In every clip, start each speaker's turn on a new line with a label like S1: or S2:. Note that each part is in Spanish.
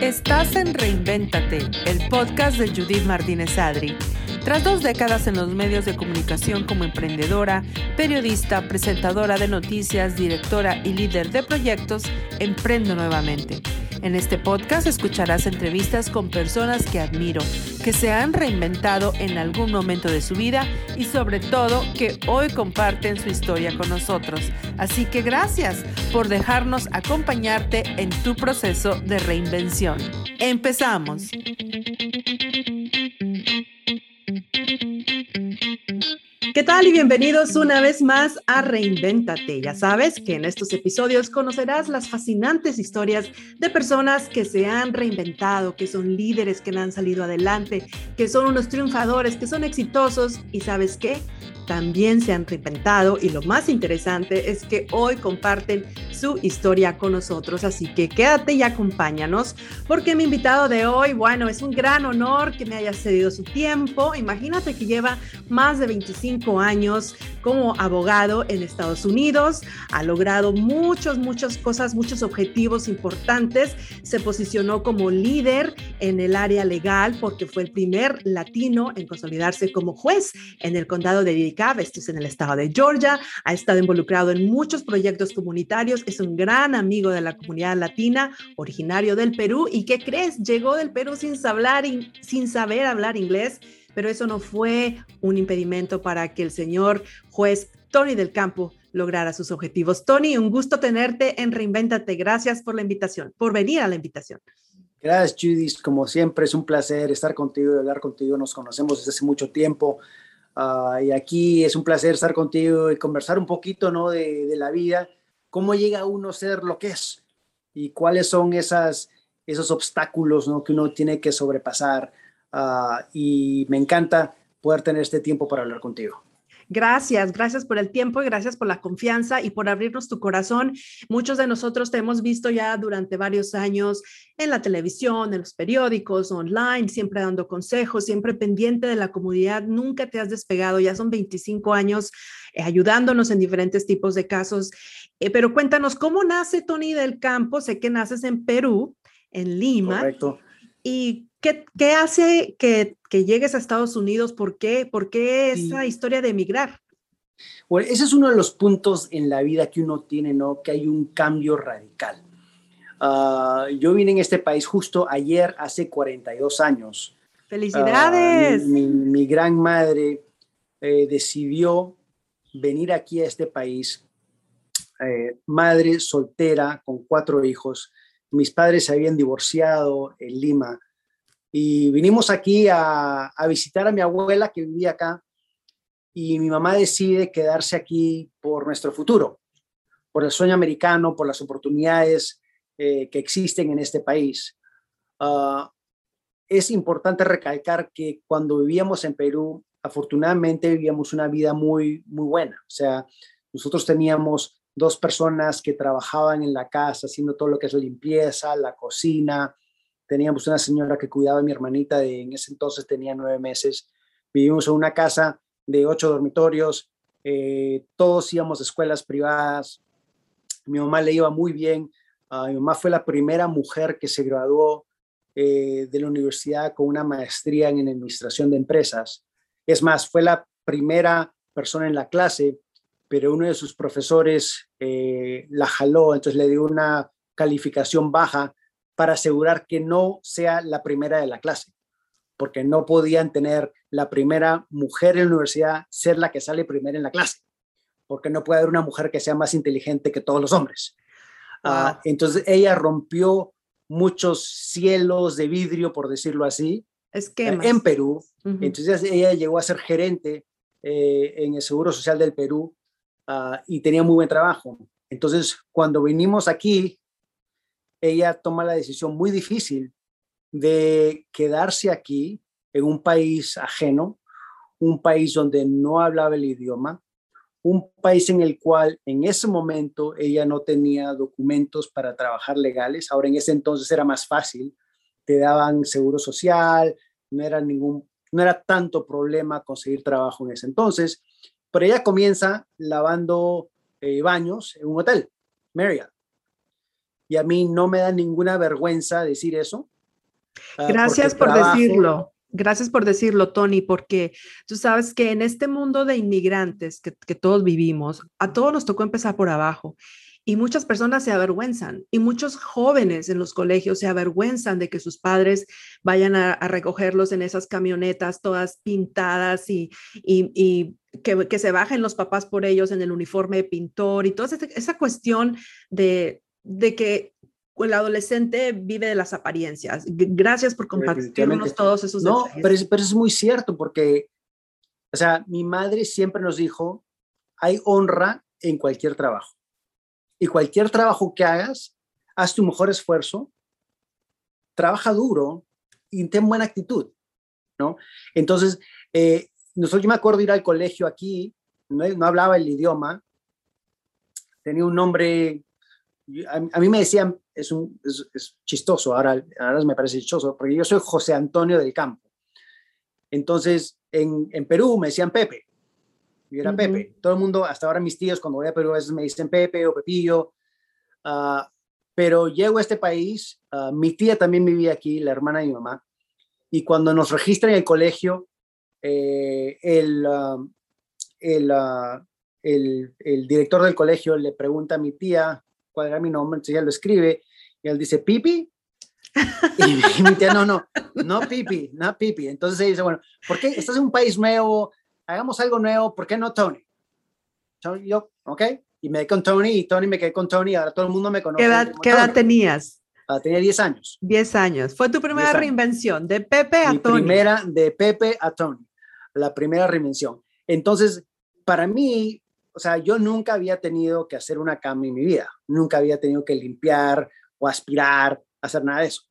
S1: Estás en Reinvéntate, el podcast de Judith Martínez Adri. Tras dos décadas en los medios de comunicación como emprendedora, periodista, presentadora de noticias, directora y líder de proyectos, emprendo nuevamente. En este podcast escucharás entrevistas con personas que admiro, que se han reinventado en algún momento de su vida y sobre todo que hoy comparten su historia con nosotros. Así que gracias por dejarnos acompañarte en tu proceso de reinvención. Empezamos. ¿Qué tal y bienvenidos una vez más a Reinvéntate? Ya sabes que en estos episodios conocerás las fascinantes historias de personas que se han reinventado, que son líderes, que han salido adelante, que son unos triunfadores, que son exitosos y sabes qué? también se han reinventado y lo más interesante es que hoy comparten su historia con nosotros. Así que quédate y acompáñanos porque mi invitado de hoy, bueno, es un gran honor que me haya cedido su tiempo. Imagínate que lleva más de 25 años como abogado en Estados Unidos, ha logrado muchas, muchas cosas, muchos objetivos importantes. Se posicionó como líder en el área legal porque fue el primer latino en consolidarse como juez en el condado de esto es en el estado de Georgia, ha estado involucrado en muchos proyectos comunitarios, es un gran amigo de la comunidad latina, originario del Perú. ¿Y qué crees? Llegó del Perú sin saber, sin saber hablar inglés, pero eso no fue un impedimento para que el señor juez Tony del Campo lograra sus objetivos. Tony, un gusto tenerte en Reinventate. Gracias por la invitación, por venir a la invitación.
S2: Gracias, Judith. Como siempre, es un placer estar contigo y hablar contigo. Nos conocemos desde hace mucho tiempo. Ah, y aquí es un placer estar contigo y conversar un poquito ¿no? de, la vida, cómo llega uno a ser lo que es y cuáles son esas, esos obstáculos ¿no? que uno tiene que sobrepasar. Uh, y me encanta poder tener este tiempo para hablar contigo.
S1: Gracias, gracias por el tiempo y gracias por la confianza y por abrirnos tu corazón. Muchos de nosotros te hemos visto ya durante varios años en la televisión, en los periódicos, online, siempre dando consejos, siempre pendiente de la comunidad. Nunca te has despegado, ya son 25 años eh, ayudándonos en diferentes tipos de casos. Eh, pero cuéntanos, ¿cómo nace Tony del Campo? Sé que naces en Perú, en Lima.
S2: Correcto.
S1: ¿Y qué, qué hace que, que, llegues a Estados Unidos? ¿Por qué, ¿Por qué esa historia de emigrar?
S2: Bueno, ese es uno de los puntos en la vida que uno tiene, ¿no? Que hay un cambio radical. Uh, yo vine en este país justo ayer, hace 42 años.
S1: ¡Felicidades!
S2: Uh, mi, mi, mi, gran madre eh, decidió venir aquí a este país, eh, madre soltera con cuatro hijos. Mis padres se habían divorciado en Lima y vinimos aquí a, visitar a mi abuela que vivía acá y mi mamá decide quedarse aquí por nuestro futuro, por el sueño americano, por las oportunidades eh, que existen en este país. Uh, es importante recalcar que cuando vivíamos en Perú, afortunadamente vivíamos una vida muy, muy buena. O sea, nosotros teníamos dos personas que trabajaban en la casa haciendo todo lo que es la limpieza, la cocina, teníamos una señora que cuidaba a mi hermanita, de, en ese entonces tenía nueve meses, vivimos en una casa de ocho dormitorios, eh, todos íbamos a escuelas privadas, mi mamá le iba muy bien, uh, mi mamá fue la primera mujer que se graduó eh, de la universidad con una maestría en administración de empresas. Es más, fue la primera persona en la clase, pero uno de sus profesores eh, la jaló, entonces le dio una calificación baja para asegurar que no sea la primera de la clase, porque no podían tener la primera mujer en la universidad ser la que sale primera en la clase, porque no puede haber una mujer que sea más inteligente que todos los hombres. Wow. Uh, entonces ella rompió muchos cielos de vidrio, por decirlo así,
S1: Esquemas.
S2: en Perú. Uh -huh. Entonces ella llegó a ser gerente eh, en el Seguro Social del Perú uh, y tenía muy buen trabajo. Entonces, cuando vinimos aquí, ella toma la decisión muy difícil de quedarse aquí en un país ajeno, un país donde no hablaba el idioma, un país en el cual en ese momento ella no tenía documentos para trabajar legales. Ahora en ese entonces era más fácil, te daban seguro social, no era ningún no era tanto problema conseguir trabajo en ese entonces, pero ella comienza lavando eh, baños en un hotel, Marriott. Y a mí no me da ninguna vergüenza decir eso.
S1: Ah, Gracias por decirlo. Gracias por decirlo, Tony, porque tú sabes que en este mundo de inmigrantes que, que todos vivimos, a todos nos tocó empezar por abajo. Y muchas personas se avergüenzan y muchos jóvenes en los colegios se avergüenzan de que sus padres vayan a, recogerlos en esas camionetas todas pintadas y, y, que, que, se bajen los papás por ellos en el uniforme de pintor y toda esa, esa cuestión de, de que el adolescente vive de las apariencias. Gracias por compartirnos todos esos
S2: No, pero es, pero es muy cierto porque, o sea, mi madre siempre nos dijo, hay honra en cualquier trabajo. Y cualquier trabajo que hagas, haz tu mejor esfuerzo, trabaja duro y ten buena actitud, ¿no? Entonces, eh, nosotros, yo me acuerdo ir al colegio aquí, no, hablaba el idioma, tenía un nombre, a, mí me decían, es, un, es, chistoso, ahora, ahora me parece chistoso, porque yo soy José Antonio del Campo. Entonces, en, en Perú me decían Pepe, yo era Pepe. Todo el mundo, hasta ahora mis tíos, cuando voy a Perú, a veces me dicen Pepe o Pepillo. Ah, pero llego a este país, ah, mi tía también vivía aquí, la hermana de mi mamá, y cuando nos registran en el colegio, eh, el, ah, el, el, el, director del colegio le pregunta a mi tía cuál era mi nombre, entonces ella lo escribe, y él dice, ¿Pipi? y mi tía, no, no, no Pipi, no Pipi. Entonces ella dice, bueno, ¿por qué estás en un país nuevo? hagamos algo nuevo, ¿por qué no Tony? yo, ok, y me quedé con Tony y Tony me quedé con Tony, ahora todo el mundo me conoce.
S1: ¿Qué edad, tenías?
S2: Ah, tenía 10 años.
S1: 10 años. Fue tu primera reinvención, de Pepe a
S2: Mi
S1: Tony.
S2: primera, de Pepe a Tony, la primera reinvención. Entonces, para mí, o sea, yo nunca había tenido que hacer una cama en mi vida, nunca había tenido que limpiar o aspirar, hacer nada de eso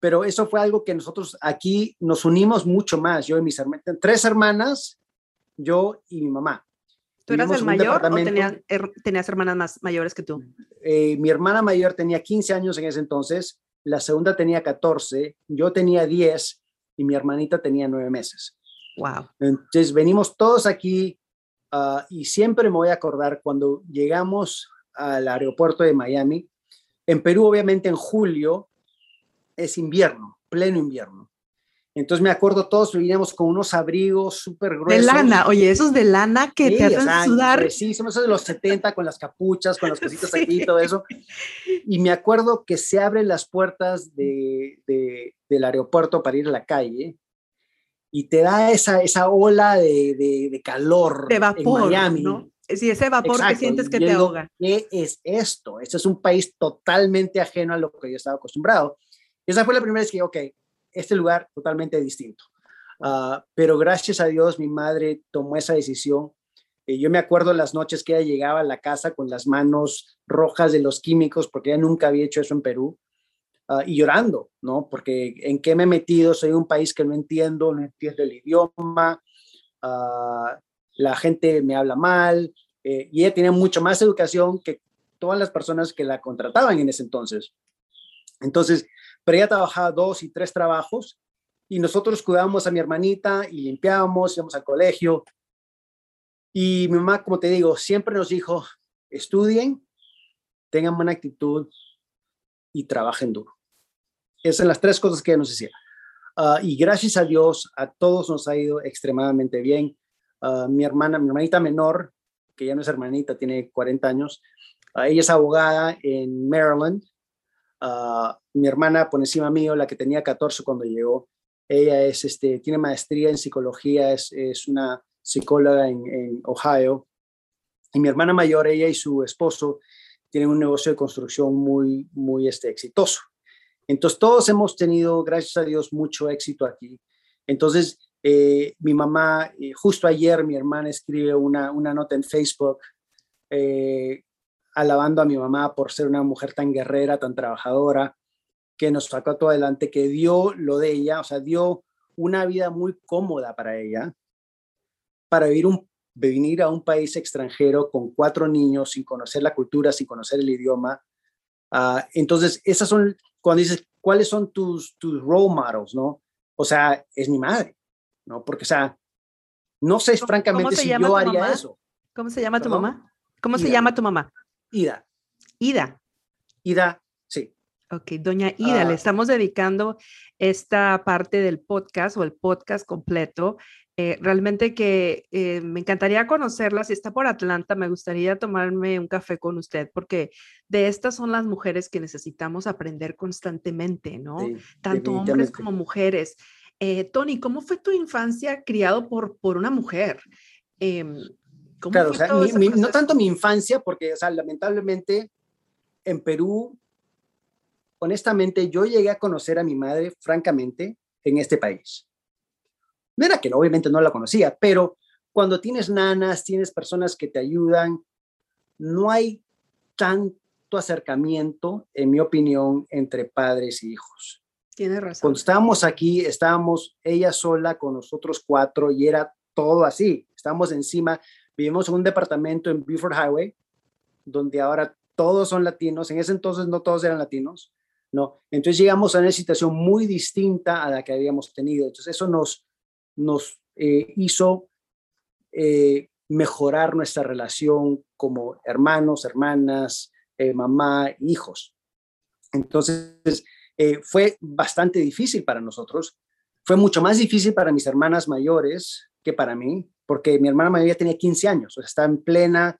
S2: pero eso fue algo que nosotros aquí nos unimos mucho más, yo y mis hermanas, tres hermanas, yo y mi mamá.
S1: ¿Tú eras el mayor o tenías, hermanas más mayores que tú?
S2: Eh, mi hermana mayor tenía 15 años en ese entonces, la segunda tenía 14, yo tenía 10 y mi hermanita tenía 9 meses.
S1: Wow.
S2: Entonces venimos todos aquí ah, y siempre me voy a acordar cuando llegamos al aeropuerto de Miami. En Perú, obviamente en julio, es invierno, pleno invierno. Entonces me acuerdo todos veníamos con unos abrigos súper gruesos.
S1: De lana, oye, esos de lana que te hacen sudar.
S2: Sí, somos de los 70 con las capuchas, con las cositas aquí y todo eso. Y me acuerdo que se abren las puertas de, del aeropuerto para ir a la calle y te da esa, esa ola de, de calor
S1: de vapor, en Miami. ¿no? Sí, ese vapor que sientes que te ahoga.
S2: ¿Qué es esto? Este es un país totalmente ajeno a lo que yo estaba acostumbrado esa fue la primera vez que, ok, este lugar totalmente distinto. Ah, pero gracias a Dios mi madre tomó esa decisión. Eh, yo me acuerdo las noches que ella llegaba a la casa con las manos rojas de los químicos, porque ella nunca había hecho eso en Perú, ah, y llorando, ¿no? Porque en qué me he metido, soy un país que no entiendo, no entiendo el idioma, ah, la gente me habla mal, eh, y ella tenía mucho más educación que todas las personas que la contrataban en ese entonces. Entonces, pero ella trabajaba dos y tres trabajos y nosotros cuidábamos a mi hermanita y limpiábamos, íbamos al colegio. Y mi mamá, como te digo, siempre nos dijo, estudien, tengan buena actitud y trabajen duro. Esas son las tres cosas que nos decía. Ah, y gracias a Dios, a todos nos ha ido extremadamente bien. Ah, mi hermana, mi hermanita menor, que ya no es hermanita, tiene 40 años, ah, ella es abogada en Maryland mi hermana por encima mío, la que tenía 14 cuando llegó, ella es, este, tiene maestría en psicología, es, es una psicóloga en, Ohio. Y mi hermana mayor, ella y su esposo tienen un negocio de construcción muy, muy este, exitoso. Entonces, todos hemos tenido, gracias a Dios, mucho éxito aquí. Entonces, eh, mi mamá, eh, justo ayer mi hermana escribe una, una nota en Facebook eh, alabando a mi mamá por ser una mujer tan guerrera, tan trabajadora, que nos sacó todo adelante, que dio lo de ella, o sea, dio una vida muy cómoda para ella, para vivir, un, venir a un país extranjero con cuatro niños, sin conocer la cultura, sin conocer el idioma. Uh, entonces, esas son, cuando dices, ¿cuáles son tus, tus role models, no? O sea, es mi madre. ¿no? Porque, o sea, no sé francamente si yo haría eso.
S1: ¿Cómo se llama tu mamá? ¿Cómo se llama tu mamá?
S2: Ida.
S1: Ida.
S2: Ida, sí.
S1: Ok, doña Ida, le ah. estamos dedicando esta parte del podcast o el podcast completo. Eh, realmente que eh, me encantaría conocerla. Si está por Atlanta, me gustaría tomarme un café con usted, porque de estas son las mujeres que necesitamos aprender constantemente, ¿no? Tanto hombres como mujeres. Eh, Tony, ¿cómo fue tu infancia criado por, por una mujer? Em,
S2: claro, no tanto mi infancia, porque, o sea, lamentablemente en Perú, honestamente, yo llegué a conocer a mi madre, francamente, en este país. No era que obviamente no la conocía, pero cuando tienes nanas, tienes personas que te ayudan, no hay tanto acercamiento, en mi opinión, entre padres y hijos.
S1: Tienes razón.
S2: Cuando estábamos aquí, estábamos ella sola con nosotros cuatro y era todo así. Estábamos encima, vivimos en un departamento en Beaufort Highway, donde ahora todos son latinos. En ese entonces no todos eran latinos, ¿no? Entonces llegamos a una situación muy distinta a la que habíamos tenido. Entonces eso nos, nos eh, hizo eh, mejorar nuestra relación como hermanos, hermanas, eh, mamá, hijos. Entonces fue bastante difícil para nosotros. Fue mucho más difícil para mis hermanas mayores que para mí, porque mi hermana mayor tenía 15 años, o sea, está en plena,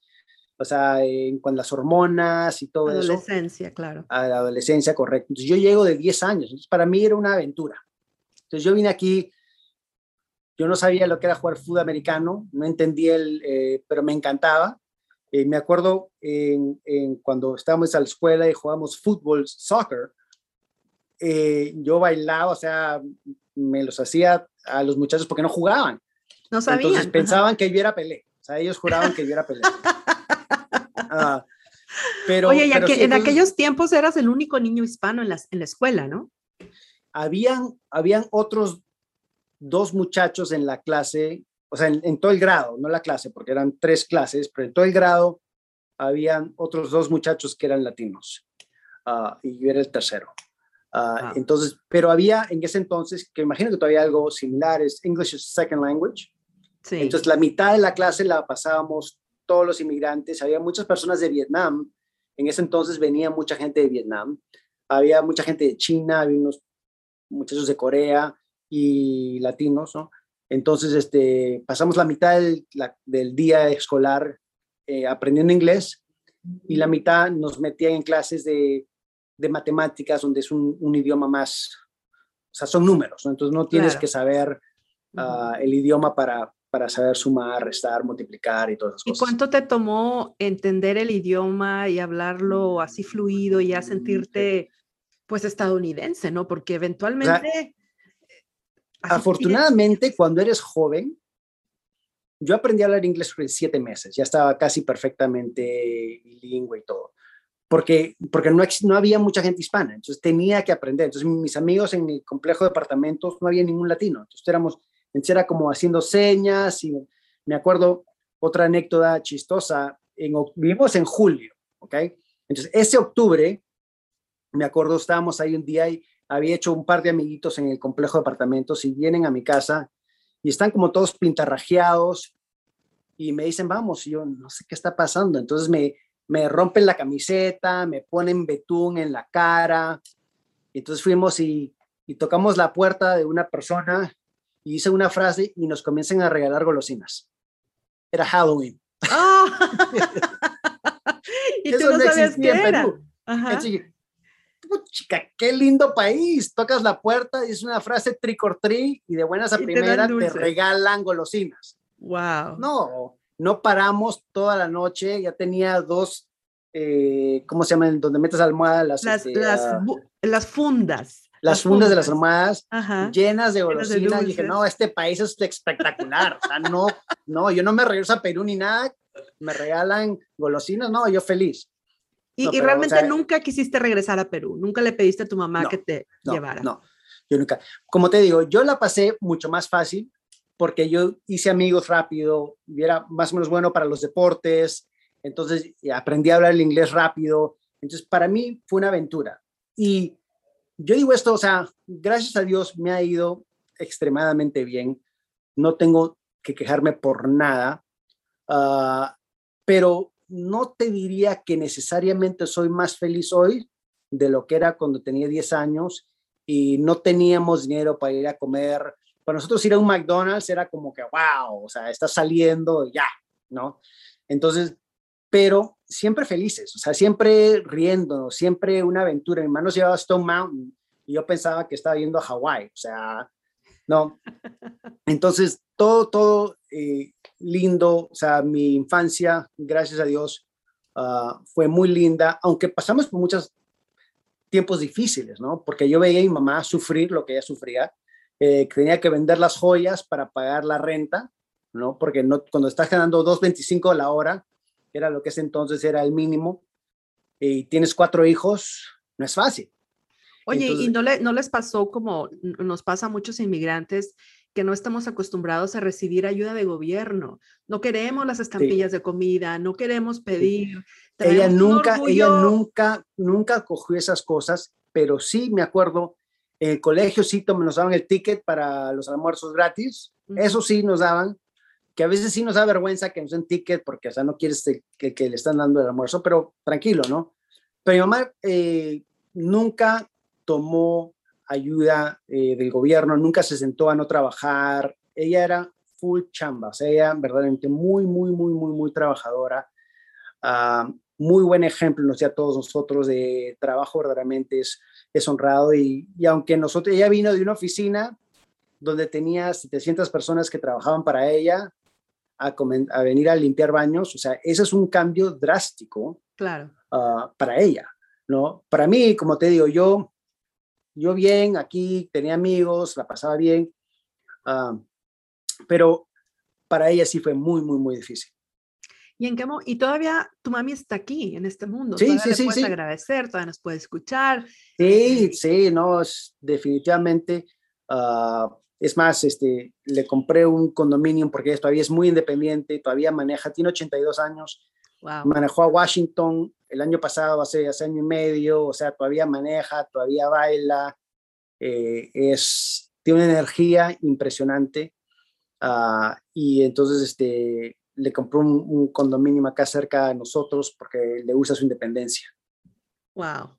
S2: o sea, con las hormonas y todo
S1: eso. Adolescencia, claro.
S2: A la adolescencia, correcto. Entonces yo llego de 10 años, entonces para mí era una aventura. Entonces yo vine aquí, yo no sabía lo que era jugar fútbol americano, no entendía el, eh, pero me encantaba. Eh, me acuerdo en, cuando estábamos a la escuela y jugábamos fútbol, soccer, eh, yo bailaba, o sea, me los hacía a los muchachos porque no jugaban.
S1: No sabían.
S2: Entonces pensaban que yo era Pelé. O sea, ellos juraban que yo era Pelé.
S1: Ah, pero, Oye, ya que en aquellos tiempos eras el único niño hispano en la, en la escuela, ¿no?
S2: Habían, habían otros dos muchachos en la clase, o sea, en, todo el grado, no la clase, porque eran tres clases, pero en todo el grado habían otros dos muchachos que eran latinos ah, y yo era el tercero. Ah, entonces, pero había en ese entonces, que imagino que todavía algo similar, es English as Second Language. Entonces, la mitad de la clase la pasábamos todos los inmigrantes. Había muchas personas de Vietnam. En ese entonces venía mucha gente de Vietnam. Había mucha gente de China, había unos muchachos de Corea y latinos, ¿no? Entonces, este, pasamos la mitad del, del día escolar eh, aprendiendo inglés y la mitad nos metían en clases de, de matemáticas, donde es un, un, idioma más, o sea, son números, ¿no? entonces no tienes que saber uh, el idioma para, para saber sumar, restar, multiplicar y todas esas
S1: cosas. ¿Y cuánto te tomó entender el idioma y hablarlo así fluido y ya sentirte pues estadounidense, ¿no? Porque eventualmente...
S2: afortunadamente, cuando eres joven, yo aprendí a hablar inglés en siete meses, ya estaba casi perfectamente bilingüe y todo, porque, porque no, no había mucha gente hispana, entonces tenía que aprender. Entonces mis amigos en mi complejo de apartamentos no había ningún latino, entonces éramos entonces era como haciendo señas y me acuerdo otra anécdota chistosa, en, vivimos en julio, ¿ok? Entonces ese octubre, me acuerdo, estábamos ahí un día y había hecho un par de amiguitos en el complejo de apartamentos y vienen a mi casa y están como todos pintarrajeados y me dicen, vamos, y yo no sé qué está pasando. Entonces me, me rompen la camiseta, me ponen betún en la cara. Y entonces fuimos y, y tocamos la puerta de una persona y hice una frase y nos comienzan a regalar golosinas. Era Halloween.
S1: Ah. y tú no, sabías qué era.
S2: Chica, qué lindo país. Tocas la puerta y es una frase trick or treat y de buenas a primeras te, regalan golosinas.
S1: Wow.
S2: No, no paramos toda la noche. Ya tenía dos, eh, ¿cómo se llaman? Donde metes almohadas.
S1: Las, las, este, las, ah, las fundas
S2: las fundas de las armadas llenas de golosinas. dije, no, este país es espectacular. o sea, no, no, yo no me regreso a Perú ni nada. Me regalan golosinas, no, yo feliz.
S1: Y, realmente nunca quisiste regresar a Perú. Nunca le pediste a tu mamá que te llevara.
S2: No, yo nunca. Como te digo, yo la pasé mucho más fácil porque yo hice amigos rápido y era más o menos bueno para los deportes. Entonces aprendí a hablar el inglés rápido. Entonces, para mí fue una aventura. Y yo digo esto, o sea, gracias a Dios me ha ido extremadamente bien, no tengo que quejarme por nada, ah, pero no te diría que necesariamente soy más feliz hoy de lo que era cuando tenía 10 años y no teníamos dinero para ir a comer. Para nosotros ir a un McDonald's era como que, wow, o sea, está saliendo ya, ¿no? Entonces, pero siempre felices, o sea, siempre riendo, siempre una aventura. Mi hermano llevaba a Stone Mountain y yo pensaba que estaba yendo a Hawái, o sea, no. Entonces, todo, todo eh, lindo, o sea, mi infancia, gracias a Dios, ah, fue muy linda, aunque pasamos por muchos tiempos difíciles, ¿no? Porque yo veía a mi mamá sufrir lo que ella sufría, eh, que tenía que vender las joyas para pagar la renta, ¿no? Porque no, cuando estás ganando 2.25 a la hora, era lo que ese entonces era el mínimo, y tienes cuatro hijos, no es fácil.
S1: Oye, ¿y no, le, no les pasó como nos pasa a muchos inmigrantes que no estamos acostumbrados a recibir ayuda de gobierno? No queremos las estampillas de comida, no queremos pedir.
S2: Ella nunca, ella nunca, nunca cogió esas cosas, pero sí me acuerdo, en el colegio sí nos daban el ticket para los almuerzos gratis, eso sí nos daban, que a veces sí nos da vergüenza que nos den ticket porque, o sea, no quieres que, que le están dando el almuerzo, pero tranquilo, ¿no? Pero mi mamá eh, nunca tomó ayuda eh, del gobierno, nunca se sentó a no trabajar, ella era full chamba, o sea, ella verdaderamente muy, muy, muy, muy, muy trabajadora, uh, muy buen ejemplo, no sé, a todos nosotros de trabajo verdaderamente es, es honrado y, y aunque nosotros, ella vino de una oficina donde tenía 700 personas que trabajaban para ella, a, venir a limpiar baños, o sea, ese es un cambio drástico
S1: claro.
S2: Ah, para ella, ¿no? Para mí, como te digo, yo, yo bien, aquí tenía amigos, la pasaba bien, ah, pero para ella sí fue muy, muy, muy difícil.
S1: ¿Y en qué y todavía tu mami está aquí en este mundo?
S2: Sí,
S1: todavía
S2: sí,
S1: le
S2: sí,
S1: puedes
S2: sí.
S1: agradecer, todavía nos puede escuchar.
S2: Sí,
S1: Eh,
S2: sí, no, es definitivamente. ah, es más, este, le compré un condominio porque todavía es muy independiente, todavía maneja, tiene 82 años,
S1: wow.
S2: manejó a Washington el año pasado, hace, hace año y medio, o sea, todavía maneja, todavía baila, eh, es, tiene una energía impresionante. ah, y entonces este, le compró un, un condominio acá cerca de nosotros porque le gusta su independencia.
S1: Wow.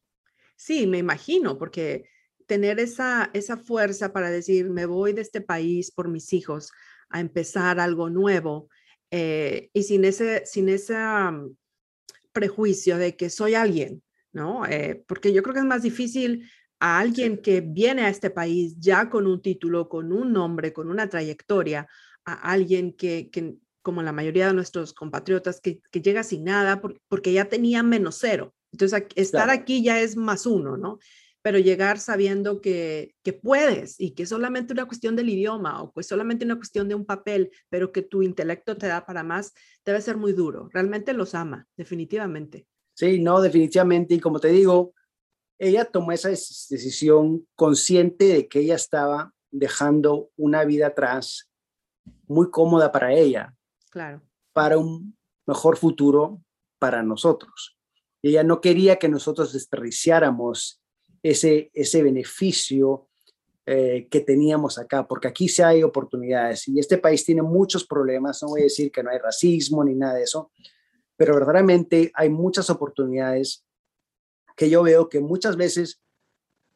S1: Sí, me imagino, porque tener esa, esa fuerza para decir, me voy de este país por mis hijos a empezar algo nuevo eh, y sin ese, sin ese um, prejuicio de que soy alguien, ¿no? Eh, porque yo creo que es más difícil a alguien que viene a este país ya con un título, con un nombre, con una trayectoria, a alguien que, que como la mayoría de nuestros compatriotas, que, que llega sin nada por- porque ya tenía menos cero. Entonces, estar
S2: Claro.
S1: aquí ya es más uno, ¿no? Pero llegar sabiendo que, que puedes y que es solamente una cuestión del idioma o que es solamente una cuestión de un papel, pero que tu intelecto te da para más, debe ser muy duro. Realmente los ama, definitivamente.
S2: Sí, no, definitivamente. Y como te digo, ella tomó esa decisión consciente de que ella estaba dejando una vida atrás muy cómoda para ella,
S1: Claro.
S2: para un mejor futuro para nosotros. Ella no quería que nosotros desperdiciáramos ese, ese beneficio eh, que teníamos acá, porque aquí sí hay oportunidades y este país tiene muchos problemas. No voy a decir que no hay racismo ni nada de eso, pero verdaderamente hay muchas oportunidades que yo veo que muchas veces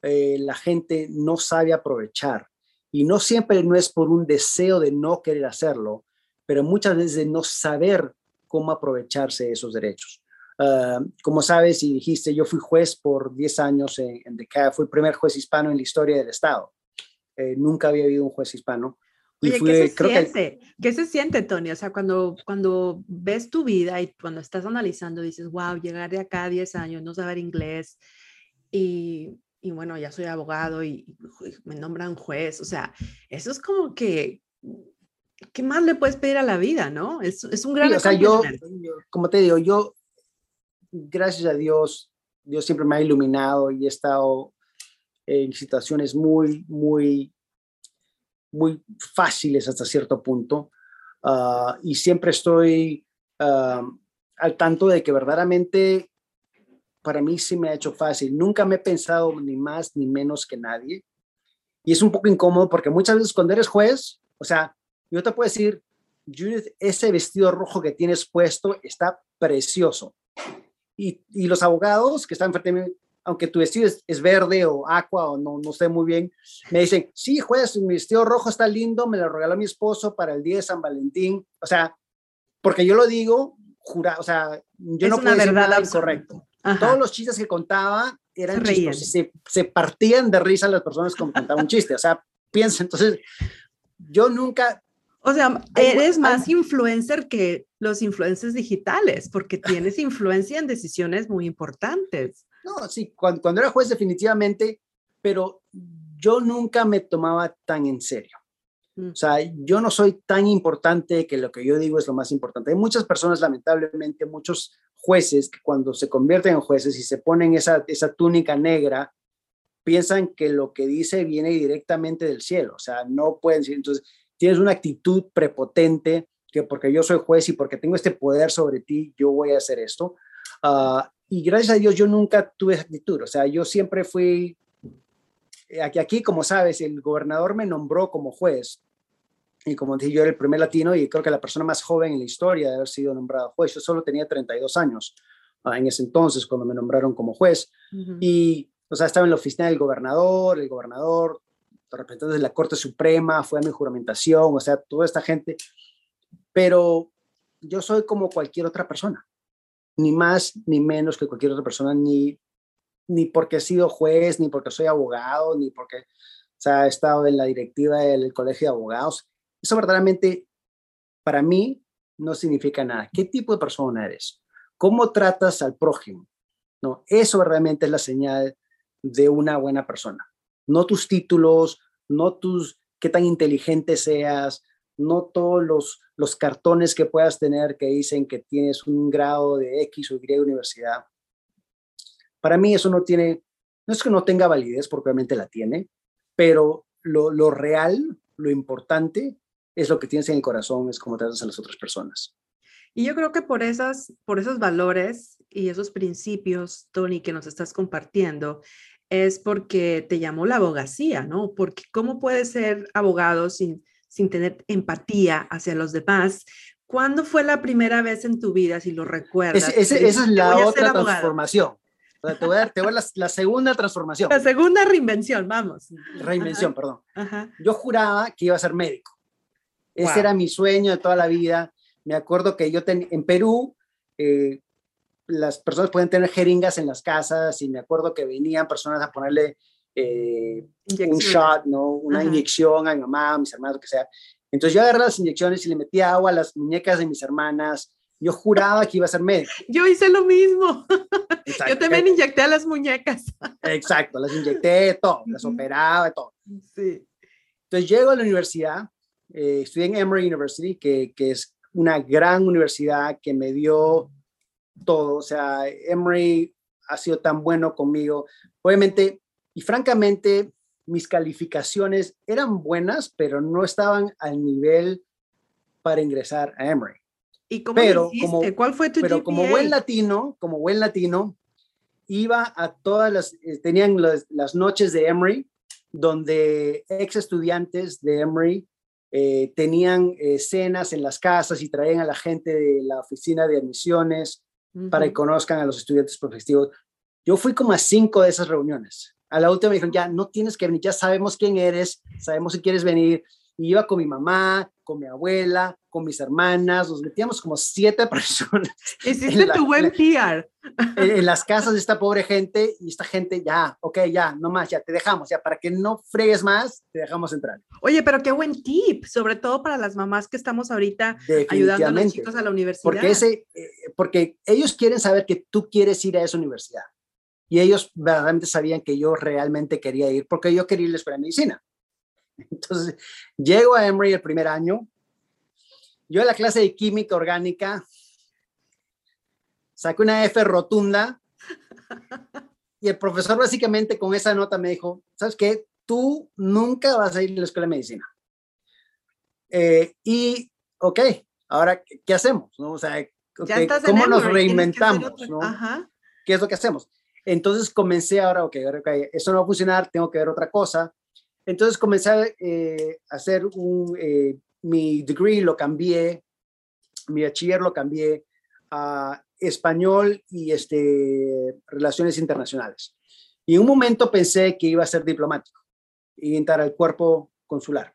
S2: eh, la gente no sabe aprovechar. Y no siempre no es por un deseo de no querer hacerlo, pero muchas veces de no saber cómo aprovecharse de esos derechos. Ah, como sabes y dijiste, yo fui juez por 10 años en, en fui el primer juez hispano en la historia del Estado. Eh, nunca había habido un juez hispano. Y
S1: Oye,
S2: fui,
S1: ¿qué se
S2: creo que
S1: siente? ¿Qué se siente, Tony? O sea, cuando, cuando ves tu vida y cuando estás analizando, dices, wow, llegar de acá a 10 años, no saber inglés y, y bueno, ya soy abogado y, y me nombran juez. O sea, eso es como que, ¿qué más le puedes pedir a la vida, no? Es, es un gran
S2: Sí, o sea, yo, yo, como te digo, yo, gracias a Dios, Dios siempre me ha iluminado y he estado en situaciones muy, muy, muy fáciles hasta cierto punto. Ah, y siempre estoy ah, al tanto de que verdaderamente para mí sí me ha hecho fácil. Nunca me he pensado ni más ni menos que nadie. Y es un poco incómodo porque muchas veces cuando eres juez, o sea, yo te puedo decir, Judith, ese vestido rojo que tienes puesto está precioso. Y, y los abogados que están frente a mí, aunque tu vestido es, verde o aqua o no, no sé muy bien, me dicen, sí, juez, mi vestido rojo está lindo, me lo regaló mi esposo para el día de San Valentín. O sea, porque yo lo digo, jura, o sea, yo no puedo decir nada incorrecto. Todos los chistes que contaba eran se, se, se, partían de risa las personas que contaban un chiste. O sea, piensa, entonces, yo nunca,
S1: o sea, eres más influencer que los influencers digitales, porque tienes influencia en decisiones muy importantes.
S2: No, sí, cuando, cuando, era juez definitivamente, pero yo nunca me tomaba tan en serio. Mm. O sea, yo no soy tan importante que lo que yo digo es lo más importante. Hay muchas personas, lamentablemente, muchos jueces que cuando se convierten en jueces y se ponen esa, esa túnica negra, piensan que lo que dice viene directamente del cielo. O sea, no pueden decir, entonces, tienes una actitud prepotente, que porque yo soy juez y porque tengo este poder sobre ti, yo voy a hacer esto. Ah, y gracias a Dios yo nunca tuve esa actitud, o sea, yo siempre fui, eh, aquí, aquí como sabes, el gobernador me nombró como juez. Y como dije, yo era el primer latino y creo que la persona más joven en la historia de haber sido nombrado juez. Yo solo tenía 32 años ah, en ese entonces cuando me nombraron como juez. Y, o sea, estaba en la oficina del gobernador, el gobernador representantes de la Corte Suprema, fue a mi juramentación, o sea, toda esta gente, pero yo soy como cualquier otra persona, ni más ni menos que cualquier otra persona, ni, ni porque he sido juez, ni porque soy abogado, ni porque o sea, he estado en la directiva del colegio de abogados. Eso verdaderamente, para mí, no significa nada. ¿Qué tipo de persona eres? ¿Cómo tratas al prójimo? No, eso realmente es la señal de una buena persona. No tus títulos, no tus, qué tan inteligente seas, no todos los, los cartones que puedas tener que dicen que tienes un grado de X o Y universidad. Para mí eso no tiene, no es que no tenga validez, porque obviamente la tiene, pero lo, lo real, lo importante, es lo que tienes en el corazón, es cómo tratas a las otras personas.
S1: Y yo creo que por, esas, por esos valores y esos principios, Tony, que nos estás compartiendo, es porque te llamó la abogacía, ¿no? Porque ¿cómo puedes ser abogado sin, sin tener empatía hacia los demás? ¿Cuándo fue la primera vez en tu vida, si lo recuerdas?
S2: esa es la otra transformación. te voy a dar, te voy a dar la, segunda transformación.
S1: La segunda reinvención, vamos.
S2: Reinvención, perdón. Yo juraba que iba a ser médico. Ese era mi sueño de toda la vida. Me acuerdo que yo en Perú eh, las personas pueden tener jeringas en las casas y me acuerdo que venían personas a ponerle eh, un shot, ¿no? Una inyección a mi mamá, a mis hermanos, lo que sea. Entonces yo agarré las inyecciones y le metía agua a las muñecas de mis hermanas. Yo juraba que iba a ser médico.
S1: Yo hice lo mismo. Yo también inyecté a las muñecas.
S2: Exacto, las inyecté, todo, las operaba, todo. Sí. Entonces llego a la universidad, eh, estudié en Emory University, que, que es una gran universidad que me dio todo. O sea, Emory ha sido tan bueno conmigo. Obviamente, y francamente, mis calificaciones eran buenas, pero no estaban al nivel para ingresar a Emory.
S1: ¿Y cómo pero, como, ¿Cuál fue tu
S2: Pero como buen latino, como buen latino, iba a todas las, eh, tenían las, noches de Emory, donde ex estudiantes de Emory eh, tenían eh, cenas en las casas y traían a la gente de la oficina de admisiones para que conozcan a los estudiantes profesivos. Yo fui como a cinco de esas reuniones. A la última me dijeron, ya no tienes que venir, ya sabemos quién eres, sabemos si quieres venir. Y iba con mi mamá, con mi abuela, con mis hermanas, nos metíamos como siete personas.
S1: Hiciste tu buen PR.
S2: En, las casas de esta pobre gente y esta gente ya, ok, ya, no más, ya te dejamos, ya para que no fregues más, te dejamos entrar.
S1: Oye, pero qué buen tip, sobre todo para las mamás que estamos ahorita ayudando a los chicos a la universidad.
S2: Porque, ese, eh, porque ellos quieren saber que tú quieres ir a esa universidad. Y ellos verdaderamente sabían que yo realmente quería ir porque yo quería ir a la escuela de medicina. Entonces, llego a Emory el primer año. Yo en la clase de química orgánica saqué una F rotunda y el profesor básicamente con esa nota me dijo, ¿sabes qué? Tú nunca vas a ir a la escuela de medicina. Eh, y, ok, ahora, ¿qué hacemos? ¿No? O sea, ¿cómo nos reinventamos? ¿no? ¿Qué es lo que hacemos? Entonces comencé ahora, ok, okay, eso no va a funcionar, tengo que ver otra cosa. Entonces comencé a eh, hacer un, eh, mi degree lo cambié, mi bachiller lo cambié a español y este, relaciones internacionales. Y en un momento pensé que iba a ser diplomático y entrar al cuerpo consular.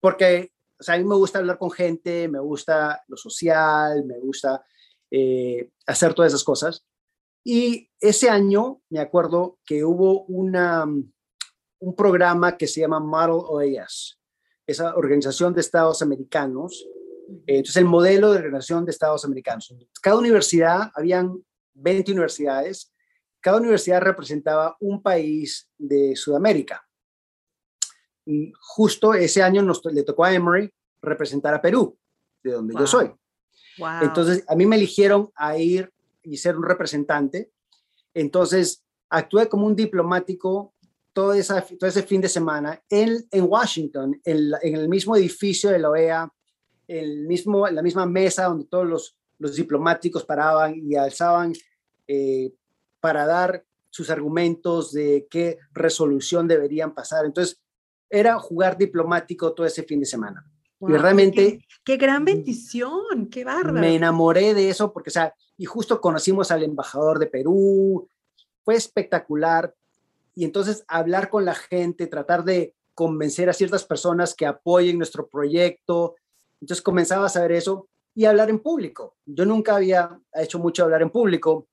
S2: Porque a mí me gusta hablar con gente, me gusta lo social, me gusta eh, hacer todas esas cosas. Y ese año me acuerdo que hubo una, un programa que se llama Model OAS, esa Organización de Estados Americanos. Entonces, el modelo de Organización de Estados Americanos. Cada universidad, habían 20 universidades, cada universidad representaba un país de Sudamérica. Y justo ese año nos, le tocó a Emory representar a Perú, de donde yo soy. Entonces, a mí me eligieron a ir y ser un representante. Entonces, actué como un diplomático todo, esa, todo ese fin de semana en, en Washington, en, en, el mismo edificio de la OEA, el mismo, en la misma mesa donde todos los, los diplomáticos paraban y alzaban eh, para dar sus argumentos de qué resolución deberían pasar. Entonces, era jugar diplomático todo ese fin de semana. y realmente...
S1: Qué, gran bendición, qué bárbaro.
S2: Me enamoré de eso porque, o sea, y justo conocimos al embajador de Perú, fue espectacular. Y entonces hablar con la gente, tratar de convencer a ciertas personas que apoyen nuestro proyecto. Entonces comenzaba a saber eso y hablar en público. Yo nunca había hecho mucho hablar en público,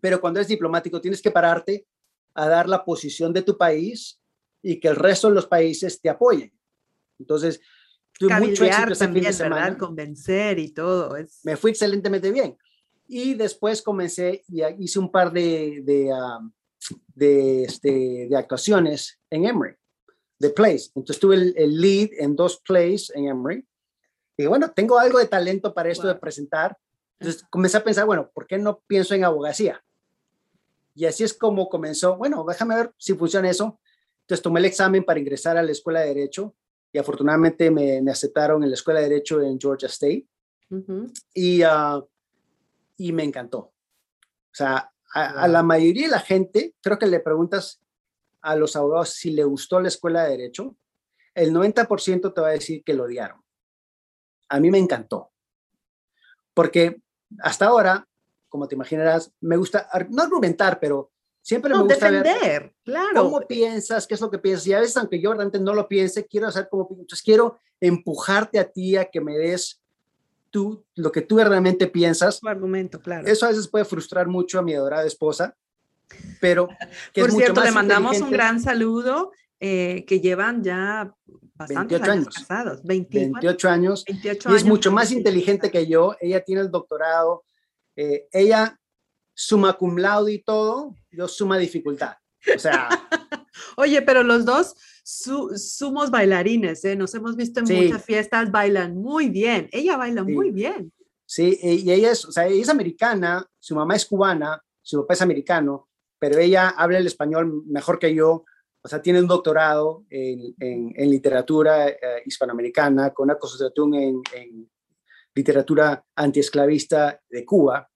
S2: pero cuando eres diplomático tienes que pararte a dar la posición de tu país y que el resto de los países te apoyen. Entonces,
S1: tuve mucho éxito ese fin de semana. Convencer y todo. Es...
S2: Me fui excelentemente bien. Y después comencé y hice un par de, de, de, este, de actuaciones en Emory, de plays. Entonces tuve el, lead en dos plays en Emory. Y bueno, tengo algo de talento para esto de presentar. Entonces comencé a pensar, bueno, ¿por qué no pienso en abogacía? Y así es como comenzó, bueno, déjame ver si funciona eso. Entonces tomé el examen para ingresar a la Escuela de Derecho y afortunadamente me, me aceptaron en la Escuela de Derecho en Georgia State. y, uh, y me encantó. O sea, a, la mayoría de la gente, creo que le preguntas a los abogados si le gustó la Escuela de Derecho, el 90% te va a decir que lo odiaron. A mí me encantó. Porque hasta ahora, como te imaginarás, me gusta, no argumentar, pero Siempre me gusta
S1: defender, claro.
S2: ¿Cómo piensas? ¿Qué es lo que piensas? Y a veces, aunque yo realmente no lo piense, quiero hacer como... Entonces, quiero empujarte a ti a que me des tú, lo que tú realmente piensas.
S1: Tu argumento, claro.
S2: Eso a veces puede frustrar mucho a mi adorada esposa, pero...
S1: Que Por cierto, le mandamos un gran saludo, eh, que llevan ya bastantes 28 años, casados.
S2: 28 años. 28 y es mucho más inteligente que yo. Ella tiene el doctorado. Eh, ella suma cum laude y todo, yo suma dificultad. O sea.
S1: Oye, pero los dos somos bailarines, ¿eh? Nos hemos visto en muchas fiestas, bailan muy bien. Ella baila muy bien.
S2: Sí, y ella es, o sea, ella es americana, su mamá es cubana, su papá es americano, pero ella habla el español mejor que yo. O sea, tiene un doctorado en, en, literatura eh, hispanoamericana con una concentración en, en literatura antiesclavista de Cuba.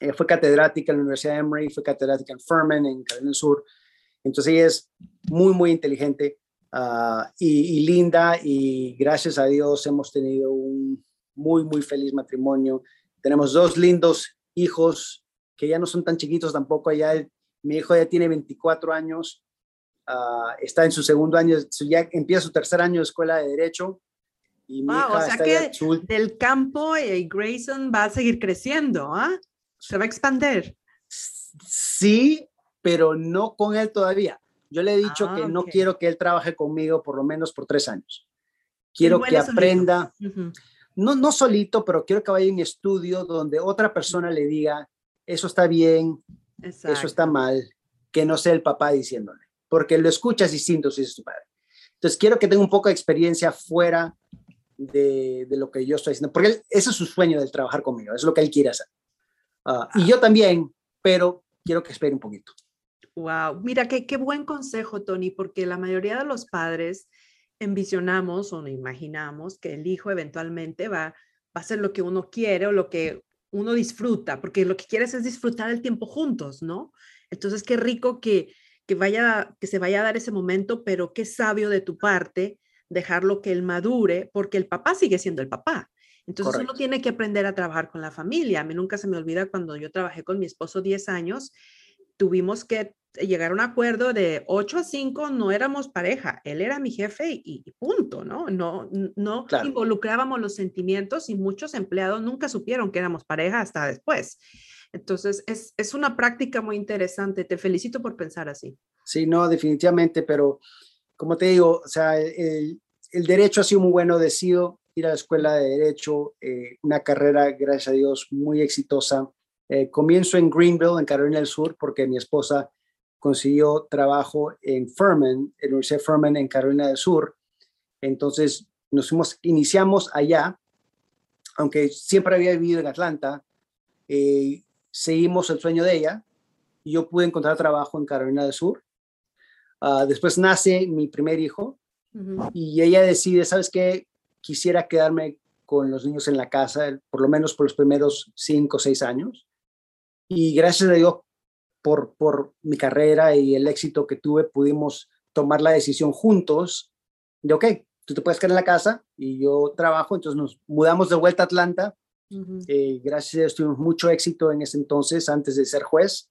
S2: Eh, fue catedrática en la Universidad de Emory, fue catedrática en Furman, en Carolina del Sur. Entonces ella es muy, muy inteligente ah, y, linda y gracias a Dios hemos tenido un muy, muy feliz matrimonio. Tenemos dos lindos hijos que ya no son tan chiquitos tampoco. Ya, mi hijo ya tiene 24 años, ah, está en su segundo año, ya empieza su tercer año de escuela de Derecho.
S1: Y mi hija o sea que del campo y Grayson va a seguir creciendo, ¿ah? ¿Se va a expandir?
S2: Sí, pero no con él todavía. Yo le he dicho que ah, no quiero que él trabaje conmigo por lo menos por tres años. Quiero que aprenda, no, no solito, pero quiero que vaya en estudio donde otra persona le diga, eso está bien, eso está mal, que no sea el papá diciéndole, porque lo escuchas distinto si es tu padre. Entonces quiero que tenga un poco de experiencia fuera de, de, lo que yo estoy haciendo, porque ese es su sueño del trabajar conmigo, es lo que él quiere hacer. Ah, y yo también, pero quiero que espere un poquito.
S1: Wow, mira qué, qué buen consejo, Tony, porque la mayoría de los padres envisionamos o imaginamos que el hijo eventualmente va, va a hacer lo que uno quiere o lo que uno disfruta, porque lo que quieres es disfrutar el tiempo juntos, ¿no? Entonces, qué rico que, que, vaya, que se vaya a dar ese momento, pero qué sabio de tu parte dejarlo que él madure, porque el papá sigue siendo el papá. Entonces uno tiene que aprender a trabajar con la familia. A mí nunca se me olvida cuando yo trabajé con mi esposo 10 años, tuvimos que llegar a un acuerdo de 8 a 5, no éramos pareja, él era mi jefe y, punto, ¿no? No, no involucrábamos los sentimientos y muchos empleados nunca supieron que éramos pareja hasta después. Entonces, es, es una práctica muy interesante. Te felicito por pensar así.
S2: Sí, no, definitivamente, pero como te digo, o sea, el, el derecho ha sido muy bueno, decido ir a la escuela de derecho, eh, una carrera, gracias a Dios, muy exitosa. Eh, comienzo en Greenville, en Carolina del Sur, porque mi esposa consiguió trabajo en Furman, en la Universidad de Furman en Carolina del Sur. Entonces, nos fuimos, iniciamos allá, aunque siempre había vivido en Atlanta, eh, seguimos el sueño de ella y yo pude encontrar trabajo en Carolina del Sur. Ah, después nace mi primer hijo y ella decide, ¿sabes qué? Quisiera quedarme con los niños en la casa, por lo menos por los primeros cinco o seis años. Y gracias a Dios por, por mi carrera y el éxito que tuve, pudimos tomar la decisión juntos de, ok, tú te puedes quedar en la casa y yo trabajo, entonces nos mudamos de vuelta a Atlanta eh, gracias a Dios tuvimos mucho éxito en ese entonces, antes de ser juez.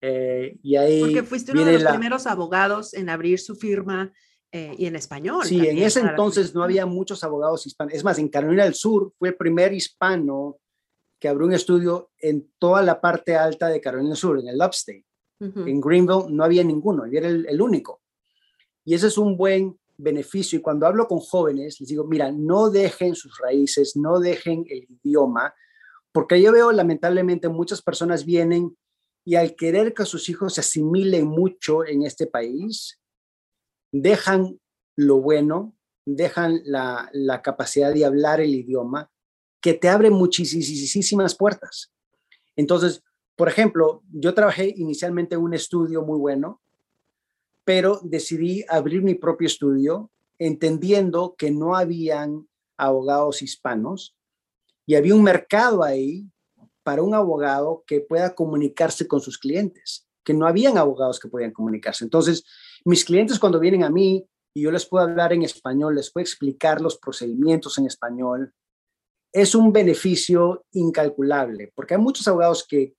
S2: Eh, y ahí
S1: Porque fuiste uno de los primeros abogados en abrir su firma eh, y en español.
S2: Sí, en ese entonces no había muchos abogados hispanos. Es más, en Carolina del Sur fue el primer hispano que abrió un estudio en toda la parte alta de Carolina del Sur, en el Upstate. En Greenville no había ninguno, y era el, el único. Y ese es un buen beneficio. Y cuando hablo con jóvenes, les digo, mira, no dejen sus raíces, no dejen el idioma, porque yo veo lamentablemente muchas personas vienen y al querer que sus hijos se asimilen mucho en este país, dejan lo bueno, dejan la, la capacidad de hablar el idioma, que te abre muchísimas puertas. Entonces, por ejemplo, yo trabajé inicialmente en un estudio muy bueno, pero decidí abrir mi propio estudio entendiendo que no habían abogados hispanos y había un mercado ahí para un abogado que pueda comunicarse con sus clientes, que no habían abogados que podían comunicarse. Entonces, mis clientes cuando vienen a mí y yo les puedo hablar en español, les puedo explicar los procedimientos en español, es un beneficio incalculable, porque hay muchos abogados que,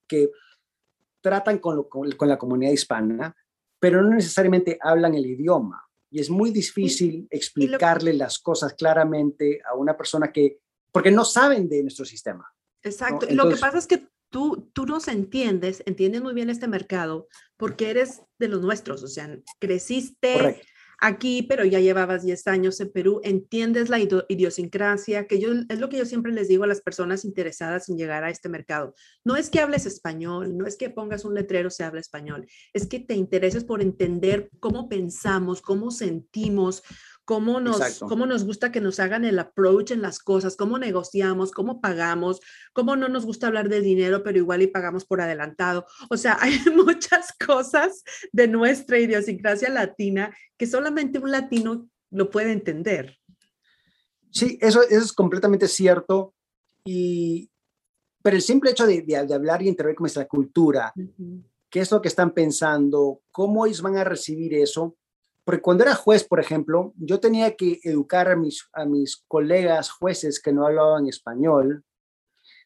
S2: tratan con, con la comunidad hispana, pero no necesariamente hablan el idioma. Y es muy difícil explicarle las cosas claramente a una persona que, porque no saben de nuestro sistema.
S1: Exacto. y lo que pasa es que tú, tú nos entiendes, entiendes muy bien este mercado, porque eres de los nuestros, o sea, creciste aquí, pero ya llevabas 10 años en Perú, entiendes la idiosincrasia, que yo es lo que yo siempre les digo a las personas interesadas en llegar a este mercado. No es que hables español, no es que pongas un letrero se habla español, es que te intereses por entender cómo pensamos, cómo sentimos, cómo nos, cómo nos gusta que nos hagan el approach en las cosas, cómo negociamos, cómo pagamos, cómo no nos gusta hablar del dinero, pero igual y pagamos por adelantado. O sea, hay muchas cosas de nuestra idiosincrasia latina que solamente un latino lo puede entender.
S2: Sí, eso, es completamente cierto. Y, pero el simple hecho de, hablar y intervenir con nuestra cultura, qué es lo que están pensando, cómo ellos van a recibir eso, porque cuando era juez, por ejemplo, yo tenía que educar a mis, a mis colegas jueces que no hablaban español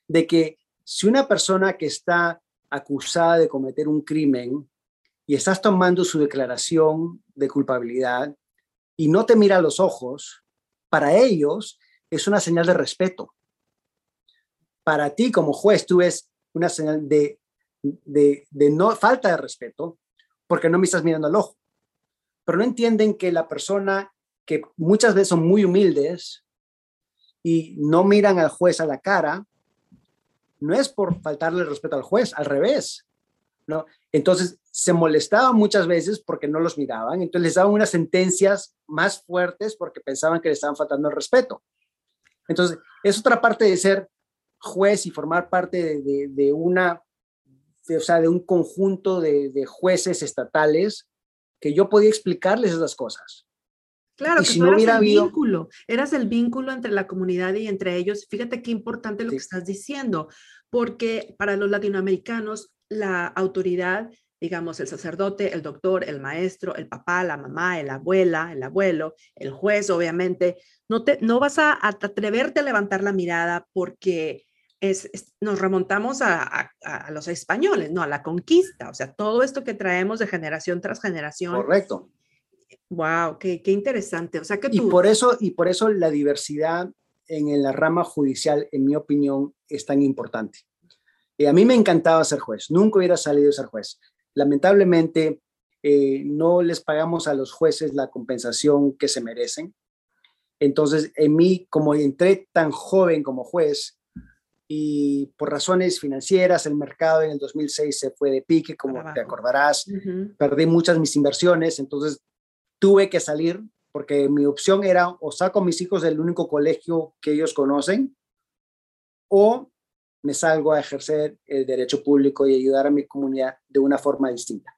S2: de que si una persona que está acusada de cometer un crimen y estás tomando su declaración de culpabilidad y no te mira los ojos, para ellos es una señal de respeto. Para ti como juez, tú ves una señal de, de, de no falta de respeto porque no me estás mirando al ojo pero no entienden que la persona que muchas veces son muy humildes y no miran al juez a la cara, no es por faltarle respeto al juez, al revés. ¿no? Entonces se molestaban muchas veces porque no los miraban, entonces les daban unas sentencias más fuertes porque pensaban que le estaban faltando el respeto. Entonces, es otra parte de ser juez y formar parte de, una, o sea, de un conjunto de jueces estatales que yo podía explicarles esas cosas.
S1: Claro, que si no eras el vínculo, eras el vínculo entre la comunidad y entre ellos. Fíjate qué importante lo que estás diciendo, porque para los latinoamericanos la autoridad digamos, el sacerdote, el doctor, el maestro, el papá, la mamá, la abuela, el abuelo, el juez, obviamente, no, te, no vas a, atreverte a levantar la mirada porque es, nos remontamos a, a, los españoles, no a la conquista, o sea, todo esto que traemos de generación tras generación.
S2: Correcto.
S1: Wow, qué, qué interesante. O sea que tú...
S2: y por eso y por eso la diversidad en la rama judicial, en mi opinión, es tan importante. Y a mí me encantaba ser juez, nunca hubiera salido de ser juez. Lamentablemente, eh, no les pagamos a los jueces la compensación que se merecen. Entonces, en mí, como entré tan joven como juez y por razones financieras, el mercado en el 2006 se fue de pique, como te acordarás, perdí muchas mis inversiones, entonces tuve que salir porque mi opción era o saco a mis hijos del único colegio que ellos conocen o me salgo a ejercer el derecho público y ayudar a mi comunidad de una forma distinta.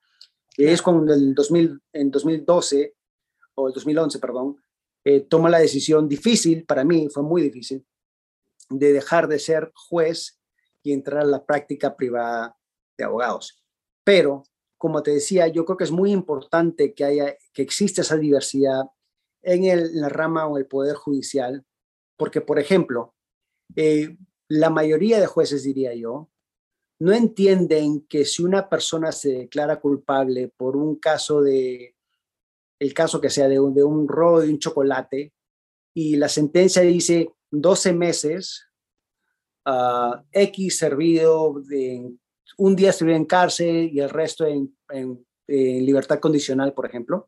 S2: Y es cuando en, 2000, en 2012 o el 2011, perdón, eh, tomo la decisión difícil, para mí fue muy difícil, de dejar de ser juez y entrar a la práctica privada de abogados. Pero, como te decía, yo creo que es muy importante que haya, que exista esa diversidad en, la rama o el poder judicial, porque, por ejemplo, eh, la mayoría de jueces, diría yo, no entienden que si una persona se declara culpable por un caso de, el caso que sea de un robo de un chocolate, y la sentencia dice 12 meses, uh, X servido, de, un día servido en cárcel y el resto en, libertad condicional, por ejemplo,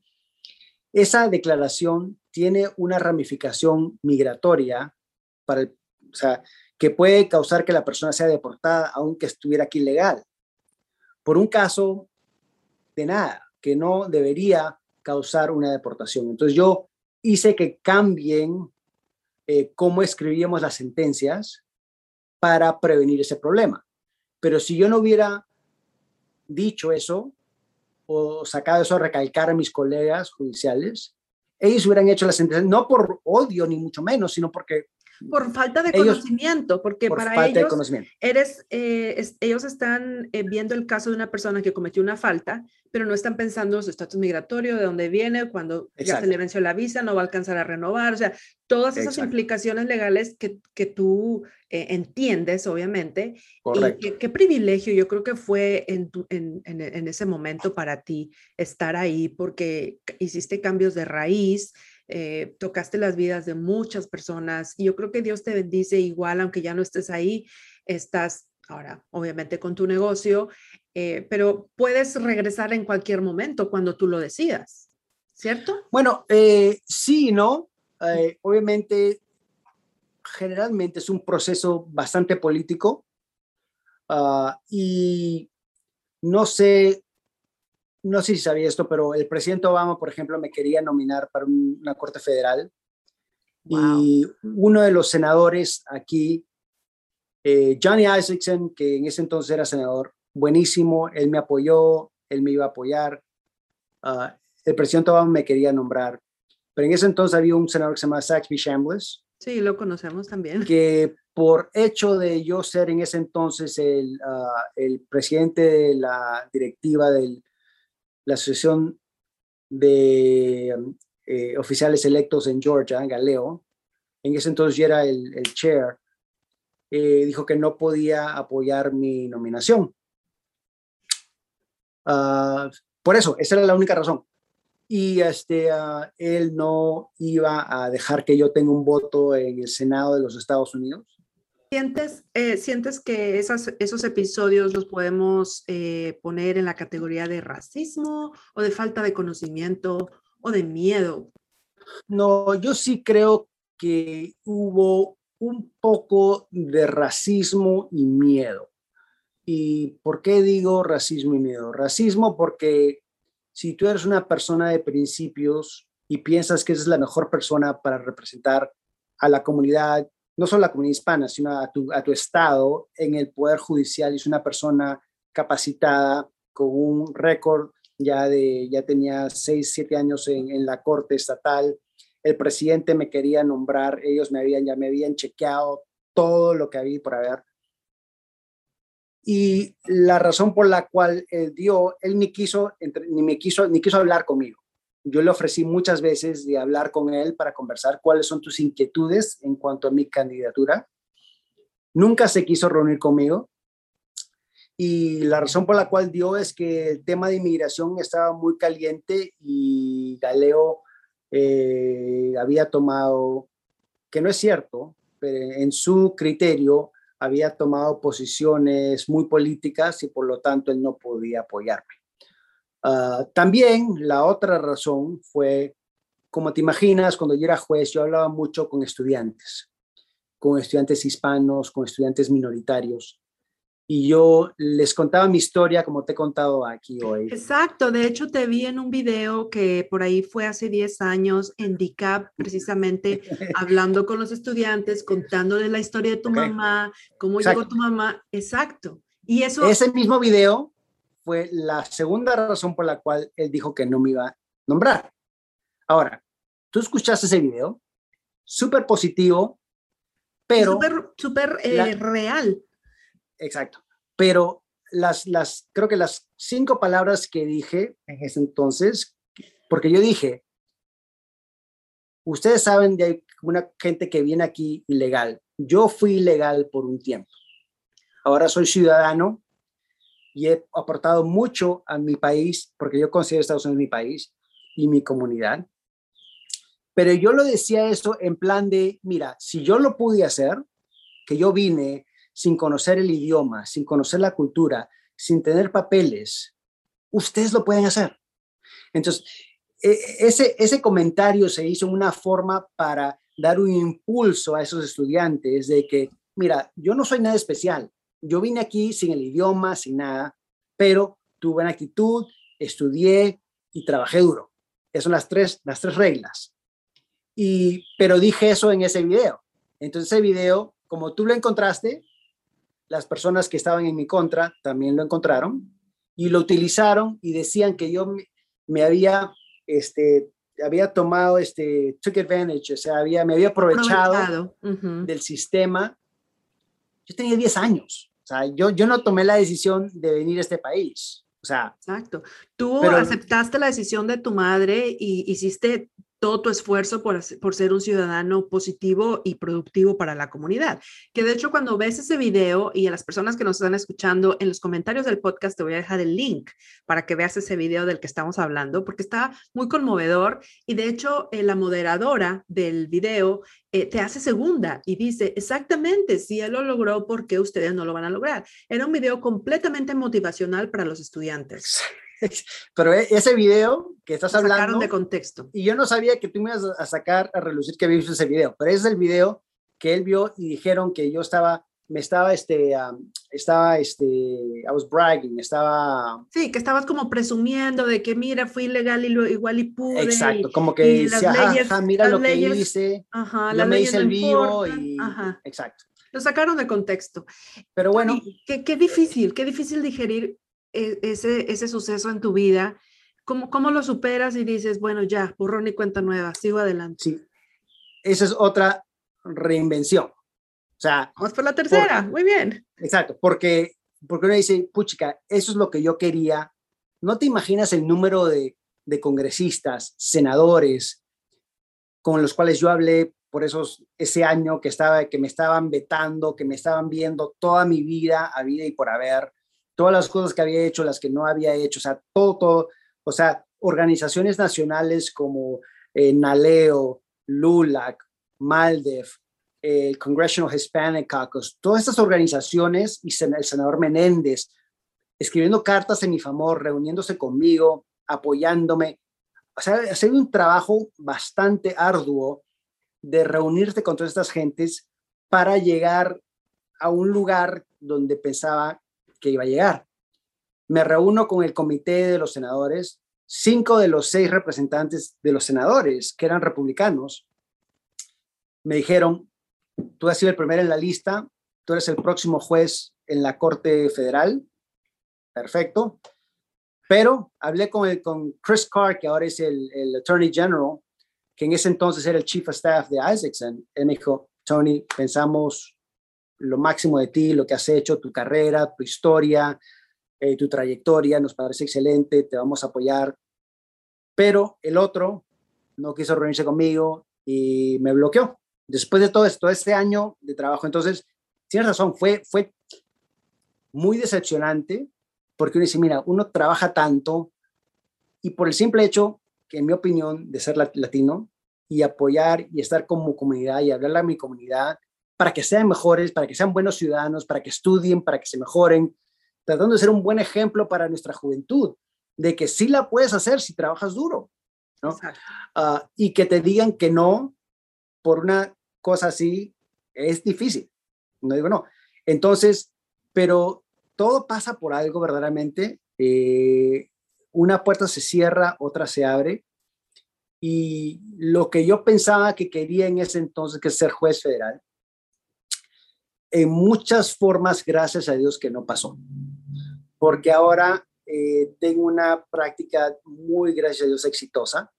S2: esa declaración tiene una ramificación migratoria para que puede causar que la persona sea deportada aunque estuviera aquí legal. Por un caso de nada, que no debería causar una deportación. Entonces yo hice que cambien eh, cómo escribíamos las sentencias para prevenir ese problema. Pero si yo no hubiera dicho eso, o sacado eso a recalcar a mis colegas judiciales, ellos hubieran hecho la sentencia, no por odio ni mucho menos, sino porque
S1: por falta de conocimiento, porque para ellos eres, eh, ellos están eh, viendo el caso de una persona que cometió una falta, pero no están pensando su estatus migratorio, de dónde viene, cuando ya se le venció la visa, no va a alcanzar a renovar, o sea, todas esas implicaciones legales que, que tú eh, entiendes, obviamente.
S2: Correcto.
S1: Y qué, privilegio yo creo que fue en, en, en ese momento para ti estar ahí, porque hiciste cambios de raíz, eh, tocaste las vidas de muchas personas y yo creo que Dios te bendice igual, aunque ya no estés ahí, estás ahora obviamente con tu negocio, eh, pero puedes regresar en cualquier momento cuando tú lo decidas, ¿cierto?
S2: Bueno, eh, sí, ¿no? obviamente, generalmente es un proceso bastante político ah, y no sé no sé si sabía esto, pero el presidente Obama, por ejemplo, me quería nominar para una corte federal. Y uno de los senadores aquí, eh, Johnny Isaacson, que en ese entonces era senador, buenísimo, él me apoyó, él me iba a apoyar. Ah, el presidente Obama me quería nombrar. Pero en ese entonces había un senador que se llama Saxby Chambliss.
S1: Sí, lo conocemos también.
S2: Que por hecho de yo ser en ese entonces el, ah, el presidente de la directiva del la Asociación de eh, Oficiales Electos en Georgia, Galeo, en ese entonces yo era el, chair, eh, dijo que no podía apoyar mi nominación. Ah, por eso, esa era la única razón. Y este, ah, él no iba a dejar que yo tenga un voto en el Senado de los Estados Unidos.
S1: ¿Sientes, eh, ¿Sientes que esas, esos episodios los podemos eh, poner en la categoría de racismo o de falta de conocimiento o de miedo?
S2: No, yo sí creo que hubo un poco de racismo y miedo. ¿Y por qué digo racismo y miedo? Racismo porque si tú eres una persona de principios y piensas que esa es la mejor persona para representar a la comunidad no solo a la comunidad hispana, sino a tu, estado en el Poder Judicial. Es una persona capacitada con un récord ya de, ya tenía seis, siete años en, en, la Corte Estatal. El presidente me quería nombrar, ellos me habían, ya me habían chequeado todo lo que había por haber. Y la razón por la cual él dio, él ni quiso, ni me quiso, ni quiso hablar conmigo. Yo le ofrecí muchas veces de hablar con él para conversar cuáles son tus inquietudes en cuanto a mi candidatura. Nunca se quiso reunir conmigo. Y la razón por la cual dio es que el tema de inmigración estaba muy caliente y Galeo eh, había tomado, que no es cierto, pero en su criterio había tomado posiciones muy políticas y por lo tanto él no podía apoyarme. Ah, también la otra razón fue, como te imaginas, cuando yo era juez, yo hablaba mucho con estudiantes, con estudiantes hispanos, con estudiantes minoritarios y yo les contaba mi historia como te he contado aquí hoy.
S1: Exacto, de hecho te vi en un video que por ahí fue hace 10 años en DICAP, precisamente hablando con los estudiantes, contándoles la historia de tu mamá, cómo llegó tu mamá, exacto. Y eso...
S2: Ese mismo video fue la segunda razón por la cual él dijo que no me iba a nombrar. Ahora, tú escuchaste ese video, súper positivo, pero...
S1: Súper, eh, real
S2: Exacto. Pero las, las, creo que las cinco palabras que dije en ese entonces, porque yo dije, ustedes saben de hay una gente que viene aquí ilegal. Yo fui ilegal por un tiempo. Ahora soy ciudadano y he aportado mucho a mi país, porque yo considero Estados Unidos mi país y mi comunidad. Pero yo lo decía eso en plan de, mira, si yo lo pude hacer, que yo vine sin conocer el idioma, sin conocer la cultura, sin tener papeles, ustedes lo pueden hacer. Entonces, e, ese, ese comentario se hizo una forma para dar un impulso a esos estudiantes de que, mira, yo no soy nada especial, yo vine aquí sin el idioma, sin nada, pero tuve una actitud, estudié y trabajé duro. Esas son las tres, las tres reglas. Y, pero dije eso en ese video. Entonces ese video, como tú lo encontraste, las personas que estaban en mi contra también lo encontraron y lo utilizaron y decían que yo me, había, este, había tomado, este, took advantage, o sea, había, me había aprovechado, del sistema. Yo tenía 10 años, o sea, yo, yo no tomé la decisión de venir a este país. O sea,
S1: Exacto. Tú aceptaste la decisión de tu madre y hiciste todo tu esfuerzo por, por ser un ciudadano positivo y productivo para la comunidad. Que de hecho cuando ves ese video y a las personas que nos están escuchando en los comentarios del podcast te voy a dejar el link para que veas ese video del que estamos hablando porque está muy conmovedor y de hecho eh, la moderadora del video eh, te hace segunda y dice exactamente si él lo logró, ¿por qué ustedes no lo van a lograr? Era un video completamente motivacional para los estudiantes.
S2: Pero e, ese video que estás hablando...
S1: de contexto.
S2: Y yo no sabía que tú me ibas a sacar a relucir que visto ese video, pero es el video que él vio y dijeron que yo estaba, me estaba, este, estaba, este, I was bragging, estaba...
S1: Sí, que estabas como presumiendo de que mira, fui ilegal y lo, igual y pude.
S2: Exacto, como que decía, mira lo que hice, ajá, yo me hice el vivo y... Exacto.
S1: Lo sacaron de contexto.
S2: Pero bueno.
S1: qué, qué difícil, qué difícil digerir ese, ese suceso en tu vida, ¿cómo, ¿cómo lo superas y dices, bueno, ya, borrón y cuenta nueva, sigo adelante?
S2: Sí, esa es otra reinvención. O sea,
S1: vamos por la tercera, muy bien.
S2: Exacto, porque, porque uno dice, puchica, eso es lo que yo quería. No te imaginas el número de, de congresistas, senadores, con los cuales yo hablé por esos, ese año que, estaba, que me estaban vetando, que me estaban viendo toda mi vida, a vida y por haber todas las cosas que había hecho, las que no había hecho, o sea, todo, todo, o sea, organizaciones nacionales como eh, NALEO, LULAC, MALDEF, el Congressional Hispanic Caucus, todas estas organizaciones y el senador Menéndez escribiendo cartas en mi favor, reuniéndose conmigo, apoyándome. O sea, ha sido un trabajo bastante arduo de reunirte con todas estas gentes para llegar a un lugar donde pensaba que iba a llegar. Me reúno con el comité de los senadores, cinco de los seis representantes de los senadores, que eran republicanos, me dijeron, tú has sido el primero en la lista, tú eres el próximo juez en la Corte Federal, perfecto, pero hablé con, el, con Chris Carr, que ahora es el, el Attorney General, que en ese entonces era el Chief of Staff de Isaacson, él me dijo, Tony, pensamos lo máximo de ti, lo que has hecho, tu carrera, tu historia, eh, tu trayectoria, nos parece excelente, te vamos a apoyar. Pero el otro no quiso reunirse conmigo y me bloqueó. Después de todo esto, este año de trabajo, entonces, tienes razón, fue, fue muy decepcionante porque uno dice, mira, uno trabaja tanto y por el simple hecho, que en mi opinión, de ser latino y apoyar y estar como comunidad y hablarle a mi comunidad para que sean mejores, para que sean buenos ciudadanos, para que estudien, para que se mejoren, tratando de ser un buen ejemplo para nuestra juventud, de que sí la puedes hacer si trabajas duro, ¿no? Uh, y que te digan que no por una cosa así es difícil, no digo no. Entonces, pero todo pasa por algo verdaderamente. Eh, una puerta se cierra, otra se abre. Y lo que yo pensaba que quería en ese entonces, que es ser juez federal, en muchas formas, gracias a Dios que no pasó. Porque ahora eh, tengo una práctica muy, gracias a Dios, exitosa.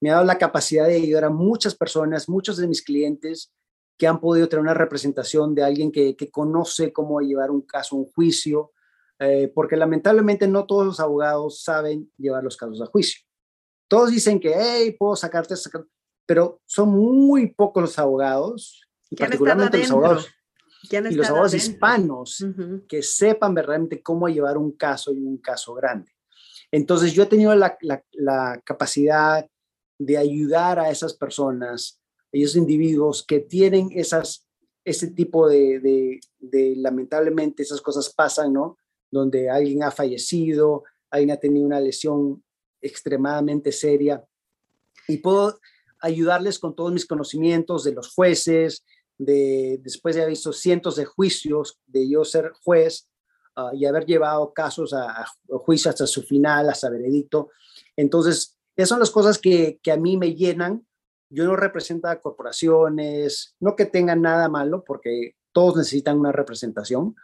S2: Me ha dado la capacidad de ayudar a muchas personas, muchos de mis clientes que han podido tener una representación de alguien que, que conoce cómo llevar un caso, un juicio, eh, porque lamentablemente no todos los abogados saben llevar los casos a juicio. Todos dicen que, hey, puedo sacarte, pero son muy pocos los abogados, y particularmente los abogados, y los abogados hispanos, que sepan verdaderamente cómo llevar un caso y un caso grande. Entonces yo he tenido la, la, capacidad de ayudar a esas personas, esos individuos que tienen esas, ese tipo de, de, de, lamentablemente esas cosas pasan, ¿no? donde alguien ha fallecido, alguien ha tenido una lesión extremadamente seria y puedo ayudarles con todos mis conocimientos de los jueces, de después de haber visto cientos de juicios, de yo ser juez ah, y haber llevado casos a, juicio hasta su final, hasta veredicto. Entonces, esas son las cosas que, que a mí me llenan. Yo no represento a corporaciones, no que tengan nada malo, porque todos necesitan una representación,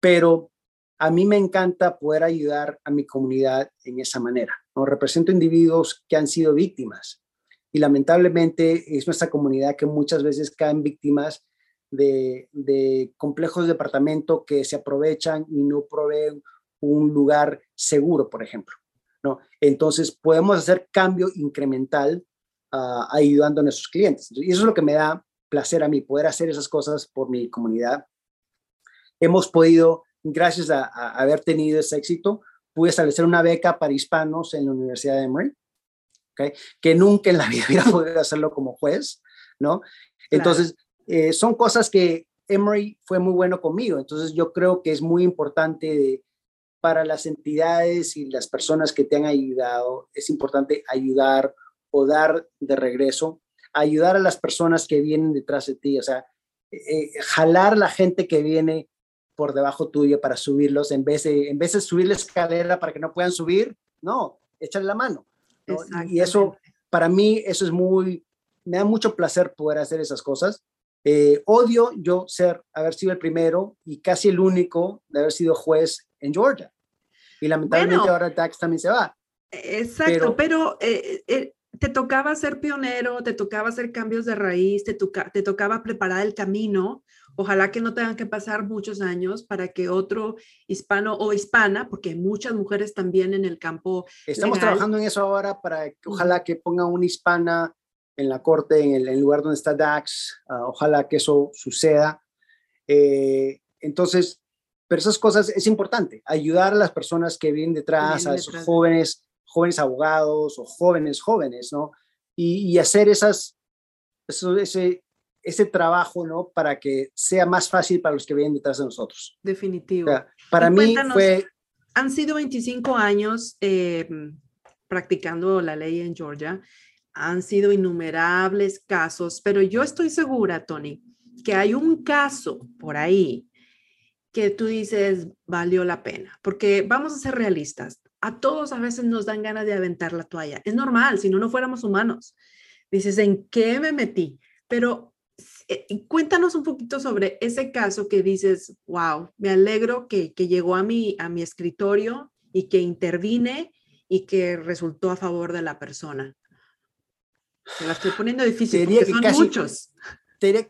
S2: pero a mí me encanta poder ayudar a mi comunidad en esa manera. ¿no? Represento individuos que han sido víctimas y lamentablemente es nuestra comunidad que muchas veces caen víctimas de, complejos de departamento que se aprovechan y no proveen un lugar seguro, por ejemplo. ¿no? Entonces podemos hacer cambio incremental ah, ayudando a nuestros clientes. Y eso es lo que me da placer a mí, poder hacer esas cosas por mi comunidad. Hemos podido gracias a, haber tenido ese éxito, pude establecer una beca para hispanos en la Universidad de Emory, ¿okay? que nunca en la vida hubiera podido hacerlo como juez, ¿no? Entonces, eh, son cosas que Emory fue muy bueno conmigo, entonces yo creo que es muy importante para las entidades y las personas que te han ayudado, es importante ayudar o dar de regreso, ayudar a las personas que vienen detrás de ti, o sea, eh, eh, jalar la gente que viene por debajo tuyo para subirlos, en vez de, en vez de subir la escalera para que no puedan subir, no, échale la mano. Y eso, para mí, eso es muy, me da mucho placer poder hacer esas cosas. Eh, odio yo ser, haber sido el primero y casi el único de haber sido juez en Georgia. Y lamentablemente ahora el tax también se va.
S1: Exacto, pero, eh, eh, te tocaba ser pionero, te tocaba hacer cambios de raíz, te, te tocaba preparar el camino Ojalá que no tengan que pasar muchos años para que otro hispano o hispana, porque hay muchas mujeres también en el campo.
S2: Estamos trabajando en eso ahora para que ojalá que ponga una hispana en la corte, en el, lugar donde está Dax. Ah, ojalá que eso suceda. Eh, entonces, pero esas cosas es importante, ayudar a las personas que vienen detrás, a esos jóvenes, jóvenes abogados o jóvenes jóvenes, ¿no? Y, y hacer esas, eso, ese, ese trabajo, ¿no? Para que sea más fácil para los que vienen detrás de nosotros.
S1: Definitivo.
S2: para mí fue...
S1: Han sido 25 años eh, practicando la ley en Georgia. Han sido innumerables casos, pero yo estoy segura, Tony, que hay un caso por ahí que tú dices valió la pena, porque vamos a ser realistas. A todos a veces nos dan ganas de aventar la toalla. Es normal, si no, no fuéramos humanos. Dices, ¿en qué me metí? Pero eh, cuéntanos un poquito sobre ese caso que dices, wow, me alegro que, llegó a mi, a mi escritorio y que intervine y que resultó a favor de la persona. Se la estoy poniendo difícil porque son muchos.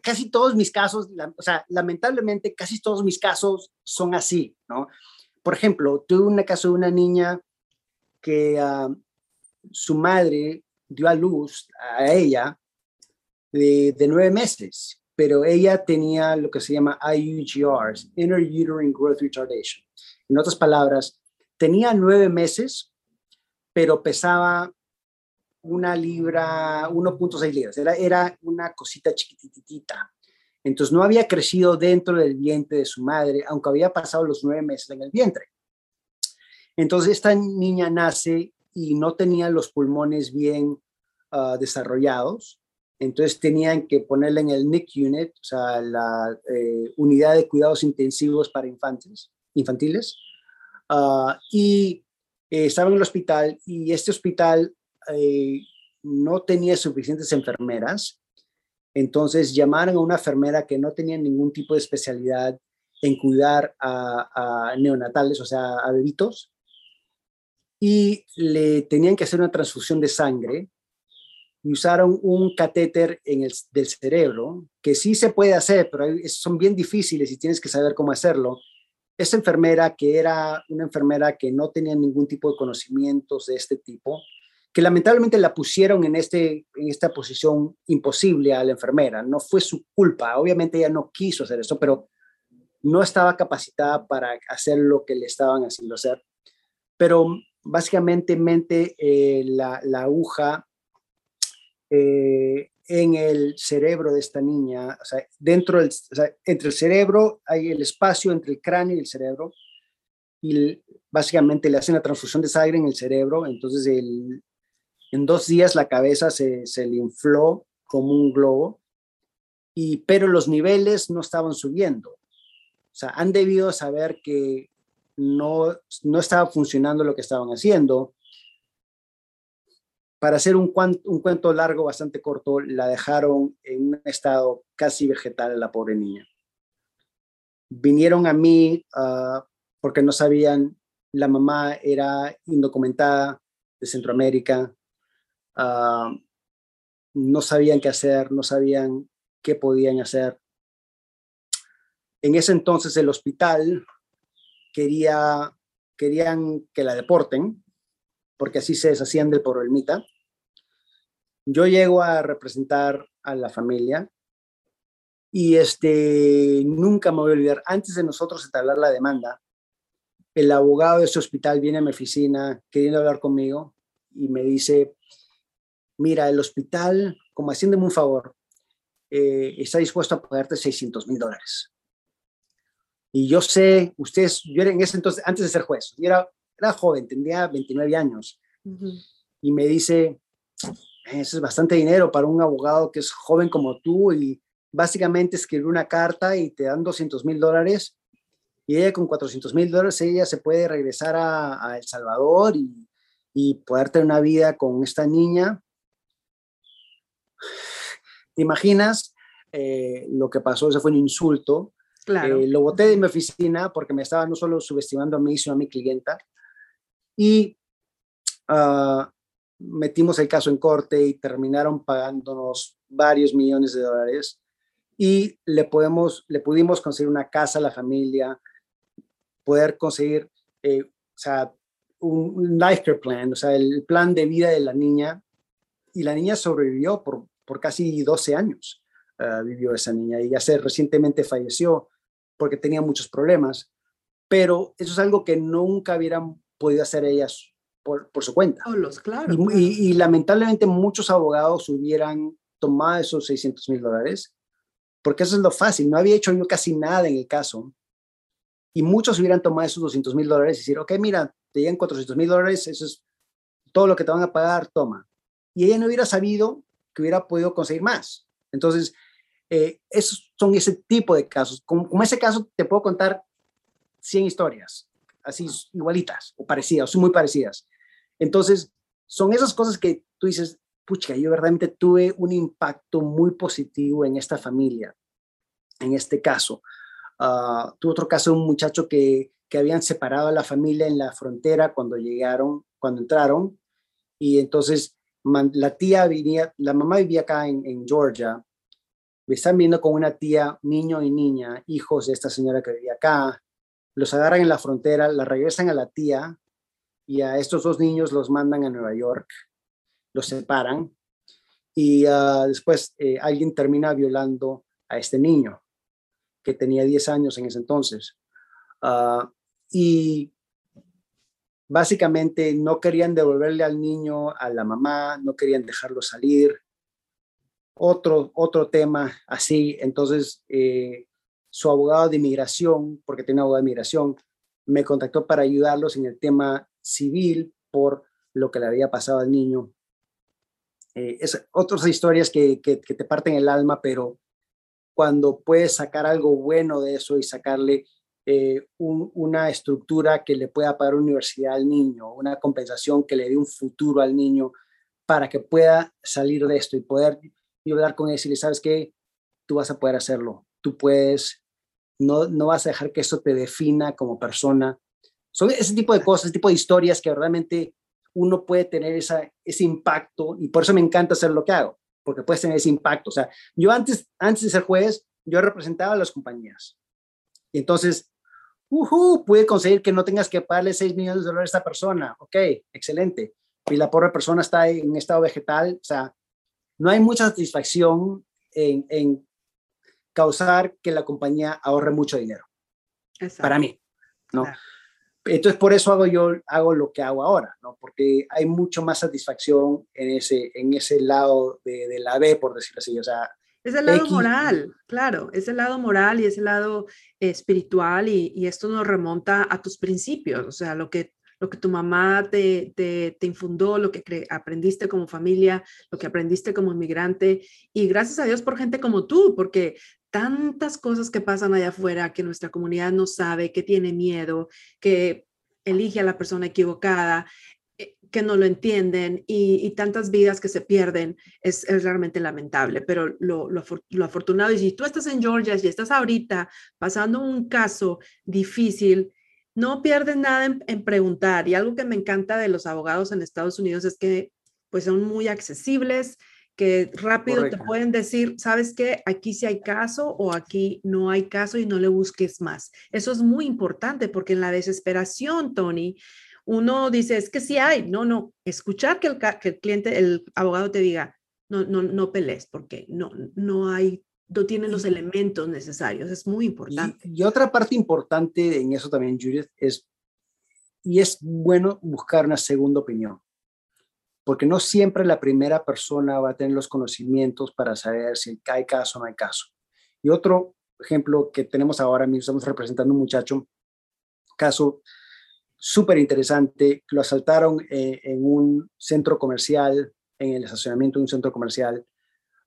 S2: casi todos mis casos, o sea, lamentablemente casi todos mis casos son así, ¿no? Por ejemplo, tuve un caso de una niña que ah, su madre dio a luz a ella de, nueve meses, pero ella tenía lo que se llama IUGRs, Uterine Growth Retardation. En otras palabras, tenía nueve meses, pero pesaba una libra, 1.6 libras, era, era una cosita chiquititita. Entonces no había crecido dentro del vientre de su madre, aunque había pasado los nueve meses en el vientre. Entonces esta niña nace y no tenía los pulmones bien ah, desarrollados, entonces tenían que ponerla en el NIC unit, o sea, la eh, unidad de cuidados intensivos para infantes, infantiles, ah, y eh, estaba en el hospital y este hospital eh, no tenía suficientes enfermeras, entonces llamaron a una enfermera que no tenía ningún tipo de especialidad en cuidar a, neonatales, o sea, a bebitos, y le tenían que hacer una transfusión de sangre y usaron un catéter en el, del cerebro, que sí se puede hacer, pero son bien difíciles y tienes que saber cómo hacerlo. Esa enfermera, que era una enfermera que no tenía ningún tipo de conocimientos de este tipo, que lamentablemente la pusieron en, este, en esta posición imposible a la enfermera. No fue su culpa, obviamente ella no quiso hacer eso, pero no estaba capacitada para hacer lo que le estaban haciendo hacer. Pero básicamente eh, la, la, aguja eh, en el cerebro de esta niña, o sea, dentro del, entre el cerebro hay el espacio entre el cráneo y el cerebro, y básicamente le hacen la transfusión de sangre en el cerebro, entonces el, en dos días la cabeza se, se le infló como un globo, y, pero los niveles no estaban subiendo. O sea, han debido saber que no, no estaba funcionando lo que estaban haciendo. Para hacer un, un cuento largo, bastante corto, la dejaron en un estado casi vegetal la pobre niña. Vinieron a mí ah, porque no sabían, la mamá era indocumentada de Centroamérica, Ah, no sabían qué hacer, no sabían qué podían hacer. En ese entonces el hospital quería, querían que la deporten, porque así se deshacían del problemita. Yo llego a representar a la familia y este, nunca me voy a olvidar, antes de nosotros entablar la demanda, el abogado de ese hospital viene a mi oficina queriendo hablar conmigo y me dice, mira, el hospital, como haciéndome un favor, eh, está dispuesto a pagarte 600 mil dólares. Y yo sé, ustedes, yo era en ese entonces, antes de ser juez, yo era, era joven, tenía 29 años, y me dice, eso es bastante dinero para un abogado que es joven como tú, y básicamente escribir una carta y te dan 200 mil dólares, y ella con 400 mil dólares, ella se puede regresar a, El Salvador y, y poder tener una vida con esta niña ¿Te imaginas eh, lo que pasó? Ese fue un insulto. Claro. Eh, lo boté de mi oficina porque me estaba no solo subestimando a mí, sino a mi clienta. Y ah, metimos el caso en corte y terminaron pagándonos varios millones de dólares. Y le, podemos, le pudimos conseguir una casa a la familia, poder conseguir eh, o sea, un, un life care plan, o sea, el plan de vida de la niña. Y la niña sobrevivió por por casi 12 años eh, vivió esa niña y ya se recientemente falleció porque tenía muchos problemas, pero eso es algo que nunca hubieran podido hacer ellas por, por su cuenta.
S1: claro,
S2: y, lamentablemente muchos abogados hubieran tomado esos 600 mil dólares, porque eso es lo fácil, no había hecho yo casi nada en el caso, y muchos hubieran tomado esos 200 mil dólares y decir, ok, mira, te llegan 400 mil dólares, eso es todo lo que te van a pagar, toma. Y ella no hubiera sabido que hubiera podido conseguir más. Entonces, eh, esos son ese tipo de casos. Como, como, ese caso, te puedo contar 100 historias, así igualitas o parecidas, son muy parecidas. Entonces, son esas cosas que tú dices, pucha, yo verdaderamente tuve un impacto muy positivo en esta familia, en este caso. Uh, tuve otro caso de un muchacho que, que habían separado a la familia en la frontera cuando llegaron, cuando entraron, y entonces la tía vivía, la mamá vivía acá en, Georgia. Me están viendo con una tía, niño y niña, hijos de esta señora que vivía acá, los agarran en la frontera, la regresan a la tía y a estos dos niños los mandan a Nueva York, los separan y ah, después eh, alguien termina violando a este niño que tenía 10 años en ese entonces. Ah, y básicamente no querían devolverle al niño a la mamá, no querían dejarlo salir. Otro, otro tema así, entonces eh, su abogado de inmigración, porque tiene abogado de inmigración, me contactó para ayudarlos en el tema civil por lo que le había pasado al niño. Eh, es otras historias que, que, te parten el alma, pero cuando puedes sacar algo bueno de eso y sacarle eh, una estructura que le pueda pagar universidad al niño, una compensación que le dé un futuro al niño para que pueda salir de esto y poder hablar con él y decirle, ¿sabes qué? Tú vas a poder hacerlo, tú puedes, no, no vas a dejar que eso te defina como persona, son ese tipo de cosas, ese tipo de historias que realmente uno puede tener esa, ese impacto y por eso me encanta hacer lo que hago, porque puedes tener ese impacto. O sea, yo antes, antes de ser juez, yo representaba a las compañías. Y entonces, uh pude conseguir que no tengas que pagarle 6 millones de dólares a esta persona. Ok, excelente. Y la pobre persona está en estado vegetal. O sea, no hay mucha satisfacción en, en causar que la compañía ahorre mucho dinero. Para mí, ¿no? Entonces, por eso hago yo hago lo que hago ahora, ¿no? Porque hay mucho más satisfacción en ese, en ese lado de, la B, por decirlo así. O sea,
S1: es el lado moral, claro, es el lado moral y es el lado espiritual y, y, esto nos remonta a tus principios, o sea, lo que, lo que tu mamá te, te, te infundó, lo que aprendiste como familia, lo que aprendiste como inmigrante y gracias a Dios por gente como tú, porque tantas cosas que pasan allá afuera que nuestra comunidad no sabe, que tiene miedo, que elige a la persona equivocada, que no lo entienden y, tantas vidas que se pierden, es, realmente lamentable. Pero lo, lo, afortunado es si tú estás en Georgia y estás ahorita pasando un caso difícil, no pierdes nada en, en, preguntar. Y algo que me encanta de los abogados en Estados Unidos es que pues son muy accesibles, que rápido te pueden decir, ¿sabes qué? Aquí sí hay caso o aquí no hay caso y no le busques más. Eso es muy importante porque en la desesperación, Tony, uno dice, es que sí hay, no, no, escuchar que el, que el cliente, el abogado te diga, no, no, no pelees porque no, no hay, no tienen los elementos necesarios, es muy importante.
S2: Y, y otra parte importante en eso también, Judith, es, y es bueno buscar una segunda opinión porque no siempre la primera persona va a tener los conocimientos para saber si hay caso o no hay caso. Y otro ejemplo que tenemos ahora mismo, estamos representando un muchacho, caso súper interesante, lo asaltaron eh, en un centro comercial, en el estacionamiento de un centro comercial,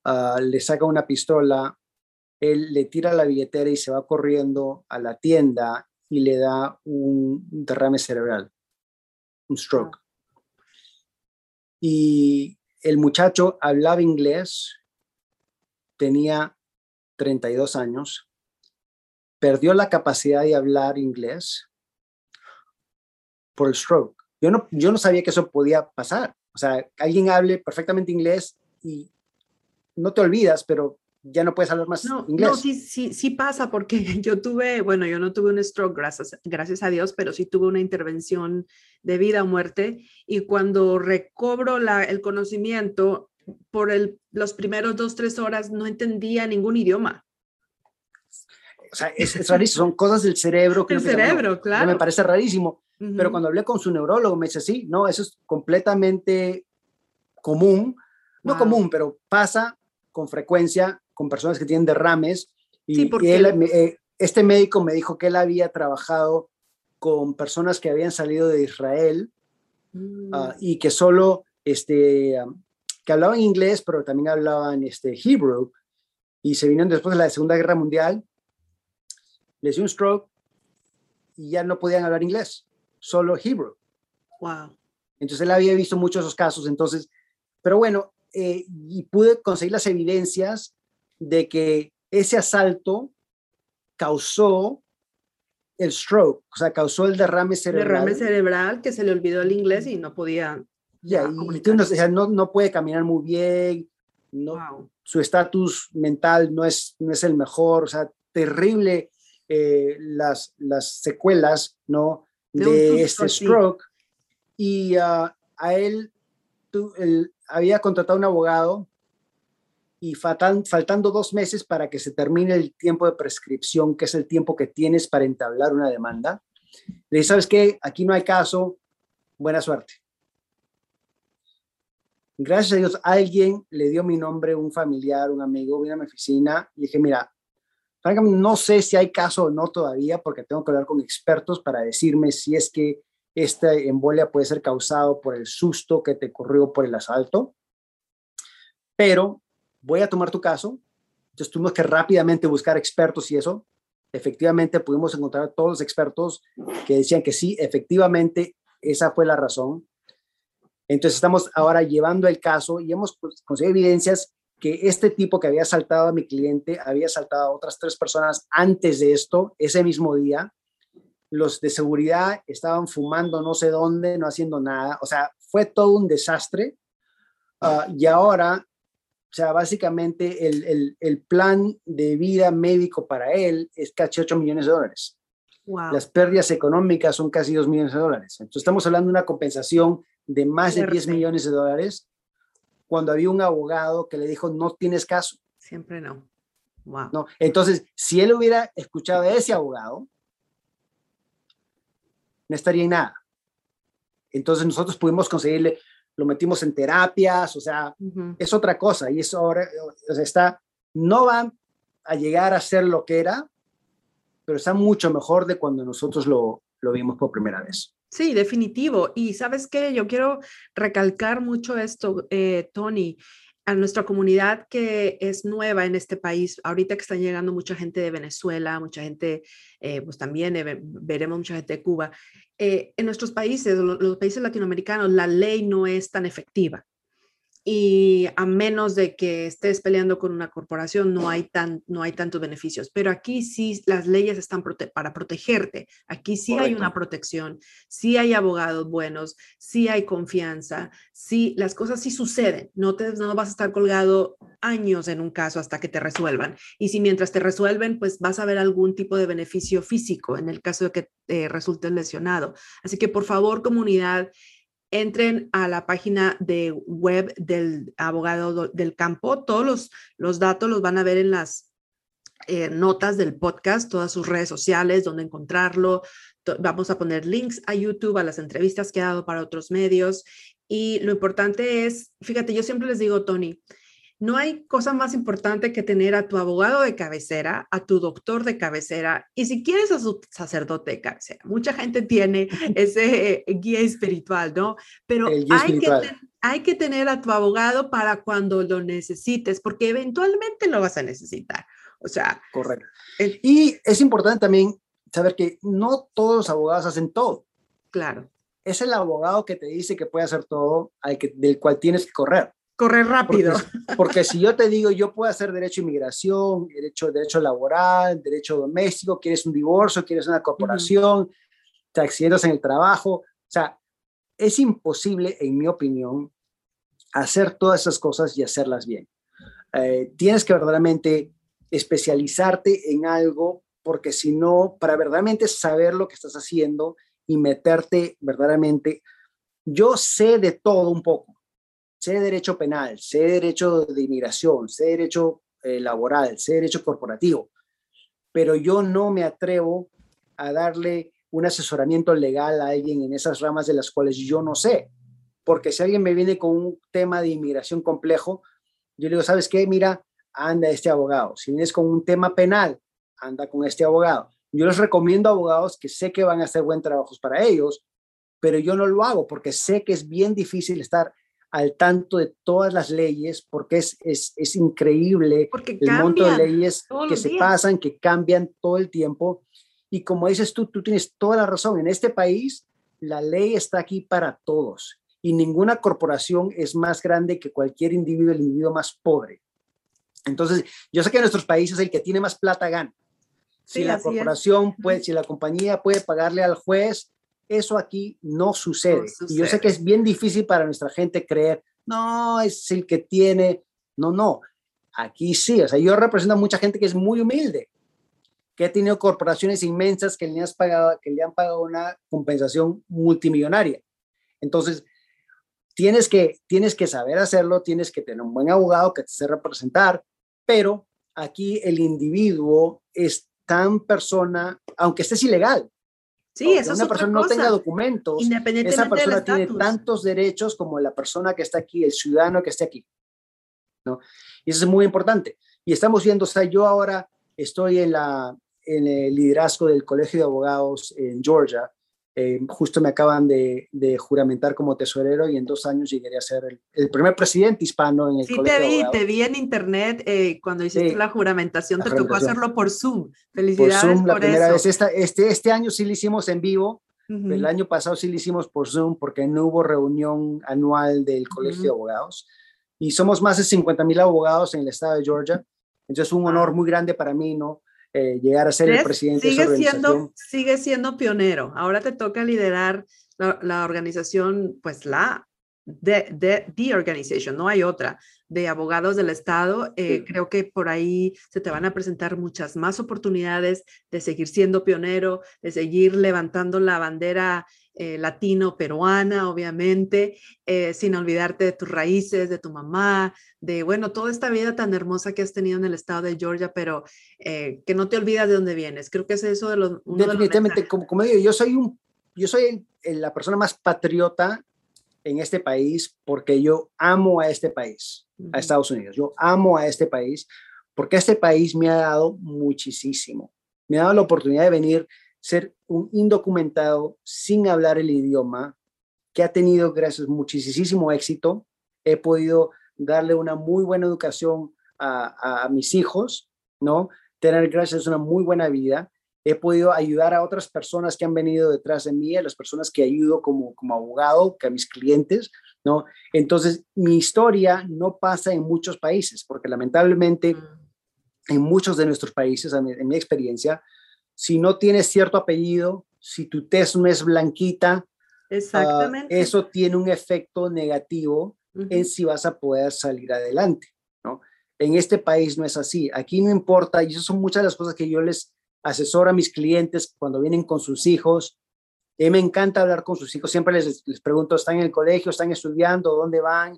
S2: ah, le saca una pistola, él le tira la billetera y se va corriendo a la tienda y le da un derrame cerebral, un stroke. Y el muchacho hablaba inglés, tenía 32 años, perdió la capacidad de hablar inglés por el stroke. Yo no, yo no sabía que eso podía pasar. O sea, alguien hable perfectamente inglés y no te olvidas, pero ya no puedes hablar más inglés.
S1: No, sí, sí, sí pasa porque yo tuve, bueno, yo no tuve un stroke, gracias, gracias a Dios, pero sí tuve una intervención de vida o muerte y cuando recobro la, el conocimiento, por el, los primeros dos, tres horas no entendía ningún idioma.
S2: O sea, es, rarísimo, son cosas del cerebro.
S1: Que el cerebro, claro.
S2: Me parece rarísimo, pero cuando hablé con su neurólogo me dice, sí, no, eso es completamente común, no común, pero pasa con frecuencia con personas que tienen derrames. Y, porque... Eh, este médico me dijo que él había trabajado con personas que habían salido de Israel mm. ah, y que solo, este, que hablaban inglés, pero también hablaban este, hebrew, y se vinieron después de la Segunda Guerra Mundial, les dio un stroke y ya no podían hablar inglés, solo hebrew.
S1: Wow.
S2: Entonces él había visto muchos de esos casos, entonces, pero bueno, eh, y pude conseguir las evidencias de que ese asalto causó el stroke, o sea, causó el derrame cerebral.
S1: Derrame cerebral que se le olvidó el inglés y no podía.
S2: Ya, y no, no, puede caminar muy bien, no, su estatus mental no es, no es el mejor, o sea, terrible eh, las, las secuelas, ¿no? De, este stroke. Y ah, a él, había contratado un abogado y faltando dos meses para que se termine el tiempo de prescripción, que es el tiempo que tienes para entablar una demanda, le dije, ¿sabes qué? Aquí no hay caso, buena suerte. Gracias a Dios, alguien le dio mi nombre, un familiar, un amigo, vino a mi oficina y dije, mira, no sé si hay caso o no todavía, porque tengo que hablar con expertos para decirme si es que esta embolia puede ser causado por el susto que te corrió por el asalto. Pero voy a tomar tu caso. Entonces tuvimos que rápidamente buscar expertos y eso. Efectivamente pudimos encontrar a todos los expertos que decían que sí, efectivamente esa fue la razón. Entonces estamos ahora llevando el caso y hemos pues, conseguido evidencias que este tipo que había saltado a mi cliente había saltado a otras tres personas antes de esto, ese mismo día. Los de seguridad estaban fumando no sé dónde, no haciendo nada. O sea, fue todo un desastre. Ah, y ahora, o sea, básicamente el, el, el, plan de vida médico para él es casi 8 millones de dólares. Las pérdidas económicas son casi 2 millones de dólares. Entonces estamos hablando de una compensación de más de 10 millones de dólares cuando había un abogado que le dijo, no tienes caso.
S1: Siempre no.
S2: No, entonces, si él hubiera escuchado a ese abogado, no estaría en nada. Entonces nosotros pudimos conseguirle, lo metimos en terapias, o sea, es otra cosa. Y eso ahora, o sea, está, no va a llegar a ser lo que era, pero está mucho mejor de cuando nosotros lo, lo vimos por primera vez.
S1: Sí, definitivo. Y sabes qué, yo quiero recalcar mucho esto, eh, Tony, a nuestra comunidad que es nueva en este país. Ahorita que están llegando mucha gente de Venezuela, mucha gente, eh, pues también eh, veremos mucha gente de Cuba. en nuestros países, los países latinoamericanos, la ley no es tan efectiva y a menos de que estés peleando con una corporación no hay, tan, no hay tantos beneficios. Pero aquí sí las leyes están para protegerte. Aquí sí hay una protección, sí hay abogados buenos, sí hay confianza, sí las cosas sí suceden. No, te, no vas a estar colgado años en un caso hasta que te resuelvan. Y si mientras te resuelven, pues vas a ver algún tipo de beneficio físico en el caso de que te resultes lesionado. Así que por favor, comunidad, entren a la página de web del abogado del campo. Todos los, los datos los van a ver en las eh, notas del podcast, todas sus redes sociales, donde encontrarlo. Vamos a poner links a YouTube, a las entrevistas que ha dado para otros medios. Y lo importante es, fíjate, yo siempre les digo, Tony, no hay cosa más importante que tener a tu abogado de cabecera, a tu doctor de cabecera y si quieres a su sacerdote de cabecera. Mucha gente tiene ese guía espiritual, ¿no? Pero hay que, hay que tener a tu abogado para cuando lo necesites, porque eventualmente lo vas a necesitar. O sea.
S2: Correcto. y es importante también saber que no todos los abogados hacen todo.
S1: Claro.
S2: Es el abogado que te dice que puede hacer todo, al que, del cual tienes que correr
S1: correr rápido.
S2: Porque, si yo te digo, yo puedo hacer derecho a inmigración, derecho, derecho laboral, derecho doméstico, quieres un divorcio, quieres una corporación, te accidentes en el trabajo, o sea, es imposible, en mi opinión, hacer todas esas cosas y hacerlas bien. Eh, tienes que verdaderamente especializarte en algo, porque si no, para verdaderamente saber lo que estás haciendo y meterte verdaderamente, yo sé de todo un poco sé derecho penal, sé derecho de inmigración, sé derecho eh, laboral, sé derecho corporativo, pero yo no me atrevo a darle un asesoramiento legal a alguien en esas ramas de las cuales yo no sé. Porque si alguien me viene con un tema de inmigración complejo, yo le digo, ¿sabes qué? Mira, anda este abogado. Si vienes con un tema penal, anda con este abogado. Yo les recomiendo abogados que sé que van a hacer buen trabajo para ellos, pero yo no lo hago porque sé que es bien difícil estar al tanto de todas las leyes, porque es, es, es increíble el monto de leyes que se pasan, que cambian todo el tiempo. Y como dices tú, tú tienes toda la razón. En este país, la ley está aquí para todos y ninguna corporación es más grande que cualquier individuo, el individuo más pobre. Entonces, yo sé que en nuestros países el que tiene más plata gana. Si la corporación puede, si la compañía puede pagarle al juez, eso aquí no sucede. Y yo sé que es bien difícil para nuestra gente creer, no, es el que tiene, No, no. Aquí sí, o sea, yo represento a mucha gente que es muy humilde, que ha tenido corporaciones inmensas que le, has pagado, que le han pagado una compensación multimillonaria. Entonces, tienes que, tienes que saber hacerlo, tienes que tener un buen abogado que te sepa representar, pero aquí el individuo es tan persona, aunque estés ilegal.
S1: Sí, eso
S2: una persona no tenga documentos, esa persona tiene tantos derechos como la persona que está aquí, el ciudadano que esté aquí. ¿no? Y eso es muy importante. Y estamos viendo, o sea, yo ahora estoy en, la, en el liderazgo del Colegio de Abogados en Georgia. Eh, justo me acaban de, de, juramentar como tesorero y en dos años llegué a ser el, el primer presidente hispano en el
S1: sí,
S2: Colegio
S1: te vi,
S2: de
S1: te vi en internet eh, cuando hiciste
S2: Sí,
S1: la juramentación,
S2: la
S1: te tocó
S2: juramentación.
S1: hacerlo por Zoom.
S2: Por
S1: Felicidades por,
S2: Zoom, la primera
S1: eso.
S2: vez. Esta, este, este año sí lo hicimos en vivo.
S1: Ujú.
S2: El año pasado sí lo hicimos por Zoom porque no hubo reunión anual del Colegio de
S1: Ujú.
S2: Abogados. Y somos más de 50 mil abogados en el estado de Georgia. Entonces es un honor muy grande para mí, ¿no? Eh, llegar a ser el presidente de esa
S1: Sigue siendo,
S2: organización.
S1: sigue siendo pionero. Ahora te toca liderar la, la organización, pues la de, de The Organization, no hay otra, de abogados del Estado. Eh,
S2: Sí.
S1: Creo que por ahí se te van a presentar muchas más oportunidades de seguir siendo pionero, de seguir levantando la bandera eh, latino-peruana, obviamente, eh, sin olvidarte de tus raíces, de tu mamá, de, bueno, toda esta vida tan hermosa que has tenido en el estado de Georgia, pero eh, que no te olvidas de dónde vienes. Creo que es eso de los... uno de los
S2: Definitivamente,
S1: mensajes.
S2: como, como digo, yo soy, un, yo soy la persona más patriota en este país porque yo amo a este país, a Estados Unidos. Yo amo a este país porque este país me ha dado muchísimo. Me ha dado la oportunidad de venir, ser un indocumentado sin hablar el idioma, que ha tenido, gracias, muchísimo éxito. He podido darle una muy buena educación a, mis hijos, ¿no? Tener, gracias, una muy buena vida. He podido ayudar a otras personas que han venido detrás de mí, a las personas que ayudo como, como abogado, que a mis clientes, ¿no? Entonces, mi historia no pasa en muchos países, porque lamentablemente
S1: Mm.
S2: en muchos de nuestros países, en mi experiencia, si no tienes cierto apellido, si tu tez no es blanquita, ah,
S1: Exactamente.
S2: eso tiene un efecto negativo en si vas a poder salir adelante, ¿no? En este país no es así. Aquí no importa, y eso son muchas de las cosas que yo les asesoro a mis clientes cuando vienen con sus hijos. Me encanta hablar con sus hijos. Siempre les, les pregunto, ¿están en el colegio? ¿Están estudiando? ¿Dónde van?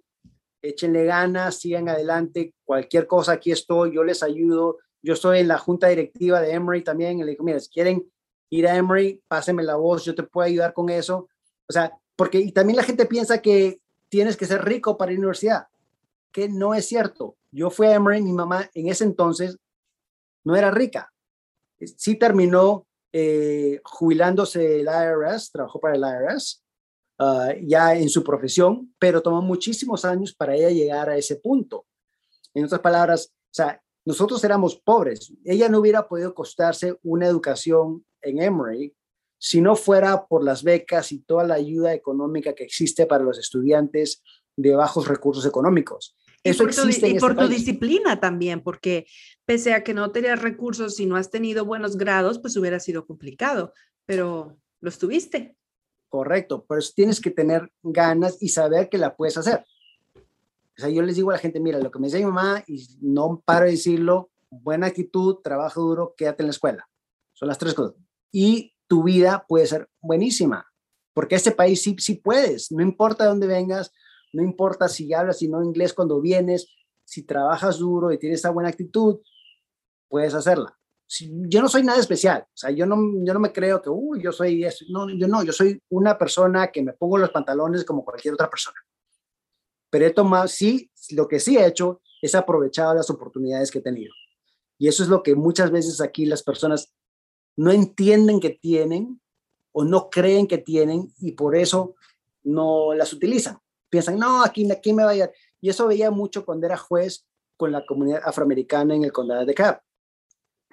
S2: Échenle ganas, sigan adelante. Cualquier cosa, aquí estoy. Yo les ayudo. Yo estoy en la junta directiva de Emory también. Y le digo, mira, si quieren ir a Emory, pásenme la voz. Yo te puedo ayudar con eso. O sea, porque y también la gente piensa que tienes que ser rico para ir a la universidad, que no es cierto. Yo fui a Emory, mi mamá en ese entonces no era rica. Sí terminó eh, jubilándose del IRS, trabajó para el IRS, ah, ya en su profesión, pero tomó muchísimos años para ella llegar a ese punto. En otras palabras, o sea, nosotros éramos pobres. Ella no hubiera podido costarse una educación en Emory si no fuera por las becas y toda la ayuda económica que existe para los estudiantes de bajos recursos económicos.
S1: Y
S2: Eso
S1: por tu,
S2: existe
S1: y
S2: en
S1: por
S2: este
S1: tu
S2: país.
S1: disciplina también, porque pese a que no tenías recursos y no has tenido buenos grados, pues hubiera sido complicado, pero los tuviste.
S2: Correcto, pero eso tienes que tener ganas y saber que la puedes hacer. O sea, yo les digo a la gente, mira, lo que me dice mi mamá, y no paro de decirlo, buena actitud, trabajo duro, quédate en la escuela. Son las tres cosas. Y tu vida puede ser buenísima, porque este país sí, sí puedes, no importa de dónde vengas, no importa si hablas, si no inglés cuando vienes, si trabajas duro y tienes esa buena actitud, puedes hacerla. Si, yo no soy nada especial, o sea, yo no, yo no me creo que, uy, yo soy eso, no, yo no, yo soy una persona que me pongo los pantalones como cualquier otra persona. Pero he tomado, sí, lo que sí he hecho es aprovechado las oportunidades que he tenido. Y eso es lo que muchas veces aquí las personas no entienden que tienen o no creen que tienen y por eso no las utilizan. Piensan, no, aquí, aquí me va a ir. Y eso veía mucho cuando era juez con la comunidad afroamericana en el condado de Cobb,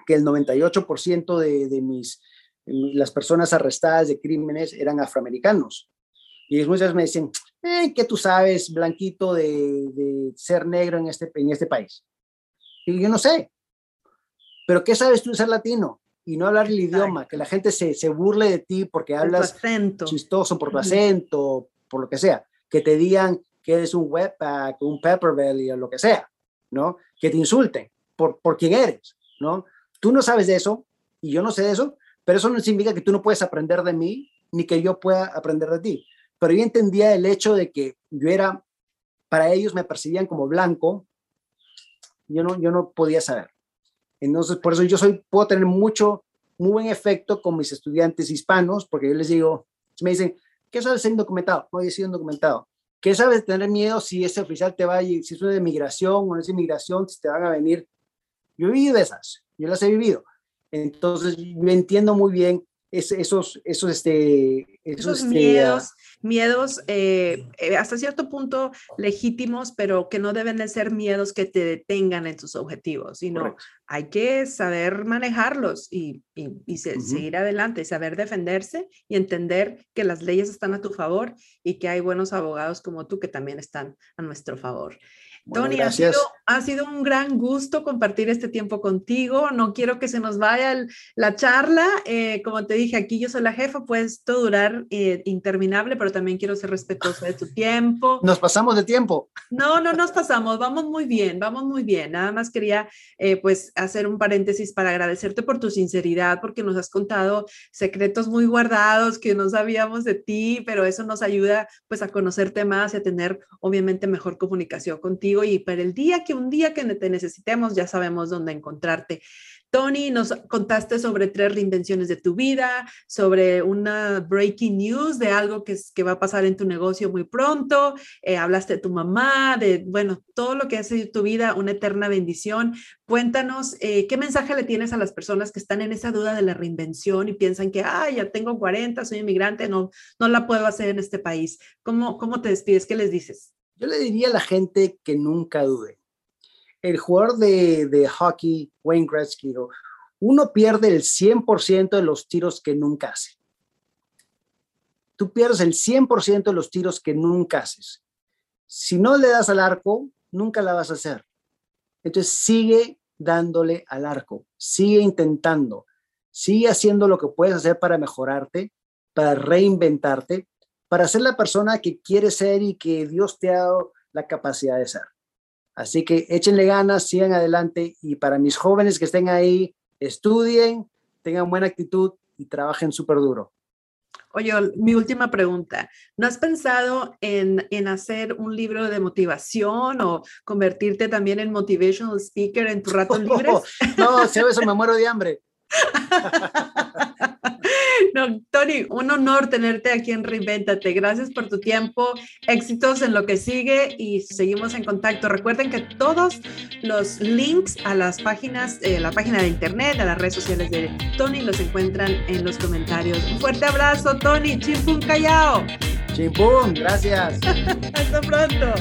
S2: que el 98% de, de mis, las personas arrestadas de crímenes eran afroamericanos. Y muchas me dicen, eh, ¿qué tú sabes, blanquito, de, de, ser negro en este, en este país? Y yo no sé. Pero ¿qué sabes tú de ser latino? Y no hablar el
S1: Exacto.
S2: idioma, que la gente se, se burle de ti porque
S1: Por
S2: hablas
S1: acento.
S2: chistoso por tu acento, por lo que sea. Que te digan que eres un wetback, un pepper belly o lo que sea. ¿no? Que te insulten por, por quién eres, ¿no? Tú no sabes de eso y yo no sé de eso, pero eso no significa que tú no puedes aprender de mí ni que yo pueda aprender de ti. Pero yo entendía el hecho de que yo era, para ellos me percibían como blanco, yo no, yo no podía saber. Entonces, por eso yo soy, puedo tener mucho, muy buen efecto con mis estudiantes hispanos, porque yo les digo, me dicen, ¿qué sabes ser indocumentado? No, he sido indocumentado. ¿Qué sabes tener miedo si ese oficial te va a si es de migración o no es inmigración, si te van a venir? Yo he vivido esas, yo las he vivido. Entonces, yo entiendo muy bien esos, esos, este,
S1: esos, este, miedos, miedos eh, eh, hasta cierto punto legítimos, pero que no deben de ser miedos que te detengan en tus objetivos, sino hay que saber manejarlos y, y, seguir adelante, saber defenderse y entender que las leyes están a tu favor y que hay buenos abogados como tú que también están a nuestro favor. Tony, ha sido, ha sido, un gran gusto compartir este tiempo contigo. No quiero que se nos vaya la charla. Eh, como te dije, aquí yo soy la jefa, puedes todo durar eh, interminable, pero también quiero ser respetuosa de tu tiempo.
S2: Nos pasamos de tiempo.
S1: No, no nos pasamos, vamos muy bien, vamos muy bien. Nada más quería eh, pues hacer un paréntesis para agradecerte por tu sinceridad, porque nos has contado secretos muy guardados que no sabíamos de ti, pero eso nos ayuda pues a conocerte más y a tener obviamente mejor comunicación contigo y para el día que un día que te necesitemos ya sabemos dónde encontrarte. Tony, nos contaste sobre tres reinvenciones de tu vida, sobre una breaking news de algo que, que va a pasar en tu negocio muy pronto, eh, hablaste de tu mamá, de, bueno, todo lo que ha sido tu vida, una eterna bendición. Cuéntanos, eh, ¿qué mensaje le tienes a las personas que están en esa duda de la reinvención y piensan que, ah, ya tengo 40, soy inmigrante, no, no la puedo hacer en este país? ¿Cómo, cómo te despides? ¿Qué les dices?
S2: Yo le diría a la gente que nunca dude. El jugador de, hockey, Wayne Gretzky, uno pierde el 100% de los tiros que nunca hace. Tú pierdes el 100% de los tiros que nunca haces. Si no le das al arco, nunca la vas a hacer. Entonces sigue dándole al arco, sigue intentando, sigue haciendo lo que puedes hacer para mejorarte, para reinventarte, para ser la persona que quieres ser y que Dios te ha dado la capacidad de ser. Así que échenle ganas, sigan adelante y para mis jóvenes que estén ahí, estudien, tengan buena actitud y trabajen súper duro.
S1: Oye, mi última pregunta. ¿No has pensado en, en, hacer un libro de motivación o convertirte también en motivational speaker en tu rato libre?
S2: no, si eso me muero de hambre.
S1: No, Tony, un honor tenerte aquí en Reinventate. Gracias por tu tiempo, éxitos en lo que sigue y seguimos en contacto. Recuerden que todos los links a las páginas, eh, la página de internet, a las redes sociales de Tony los encuentran en los comentarios. Un fuerte abrazo, Tony. Chimpún Callao.
S2: Chimpún, gracias.
S1: Hasta pronto.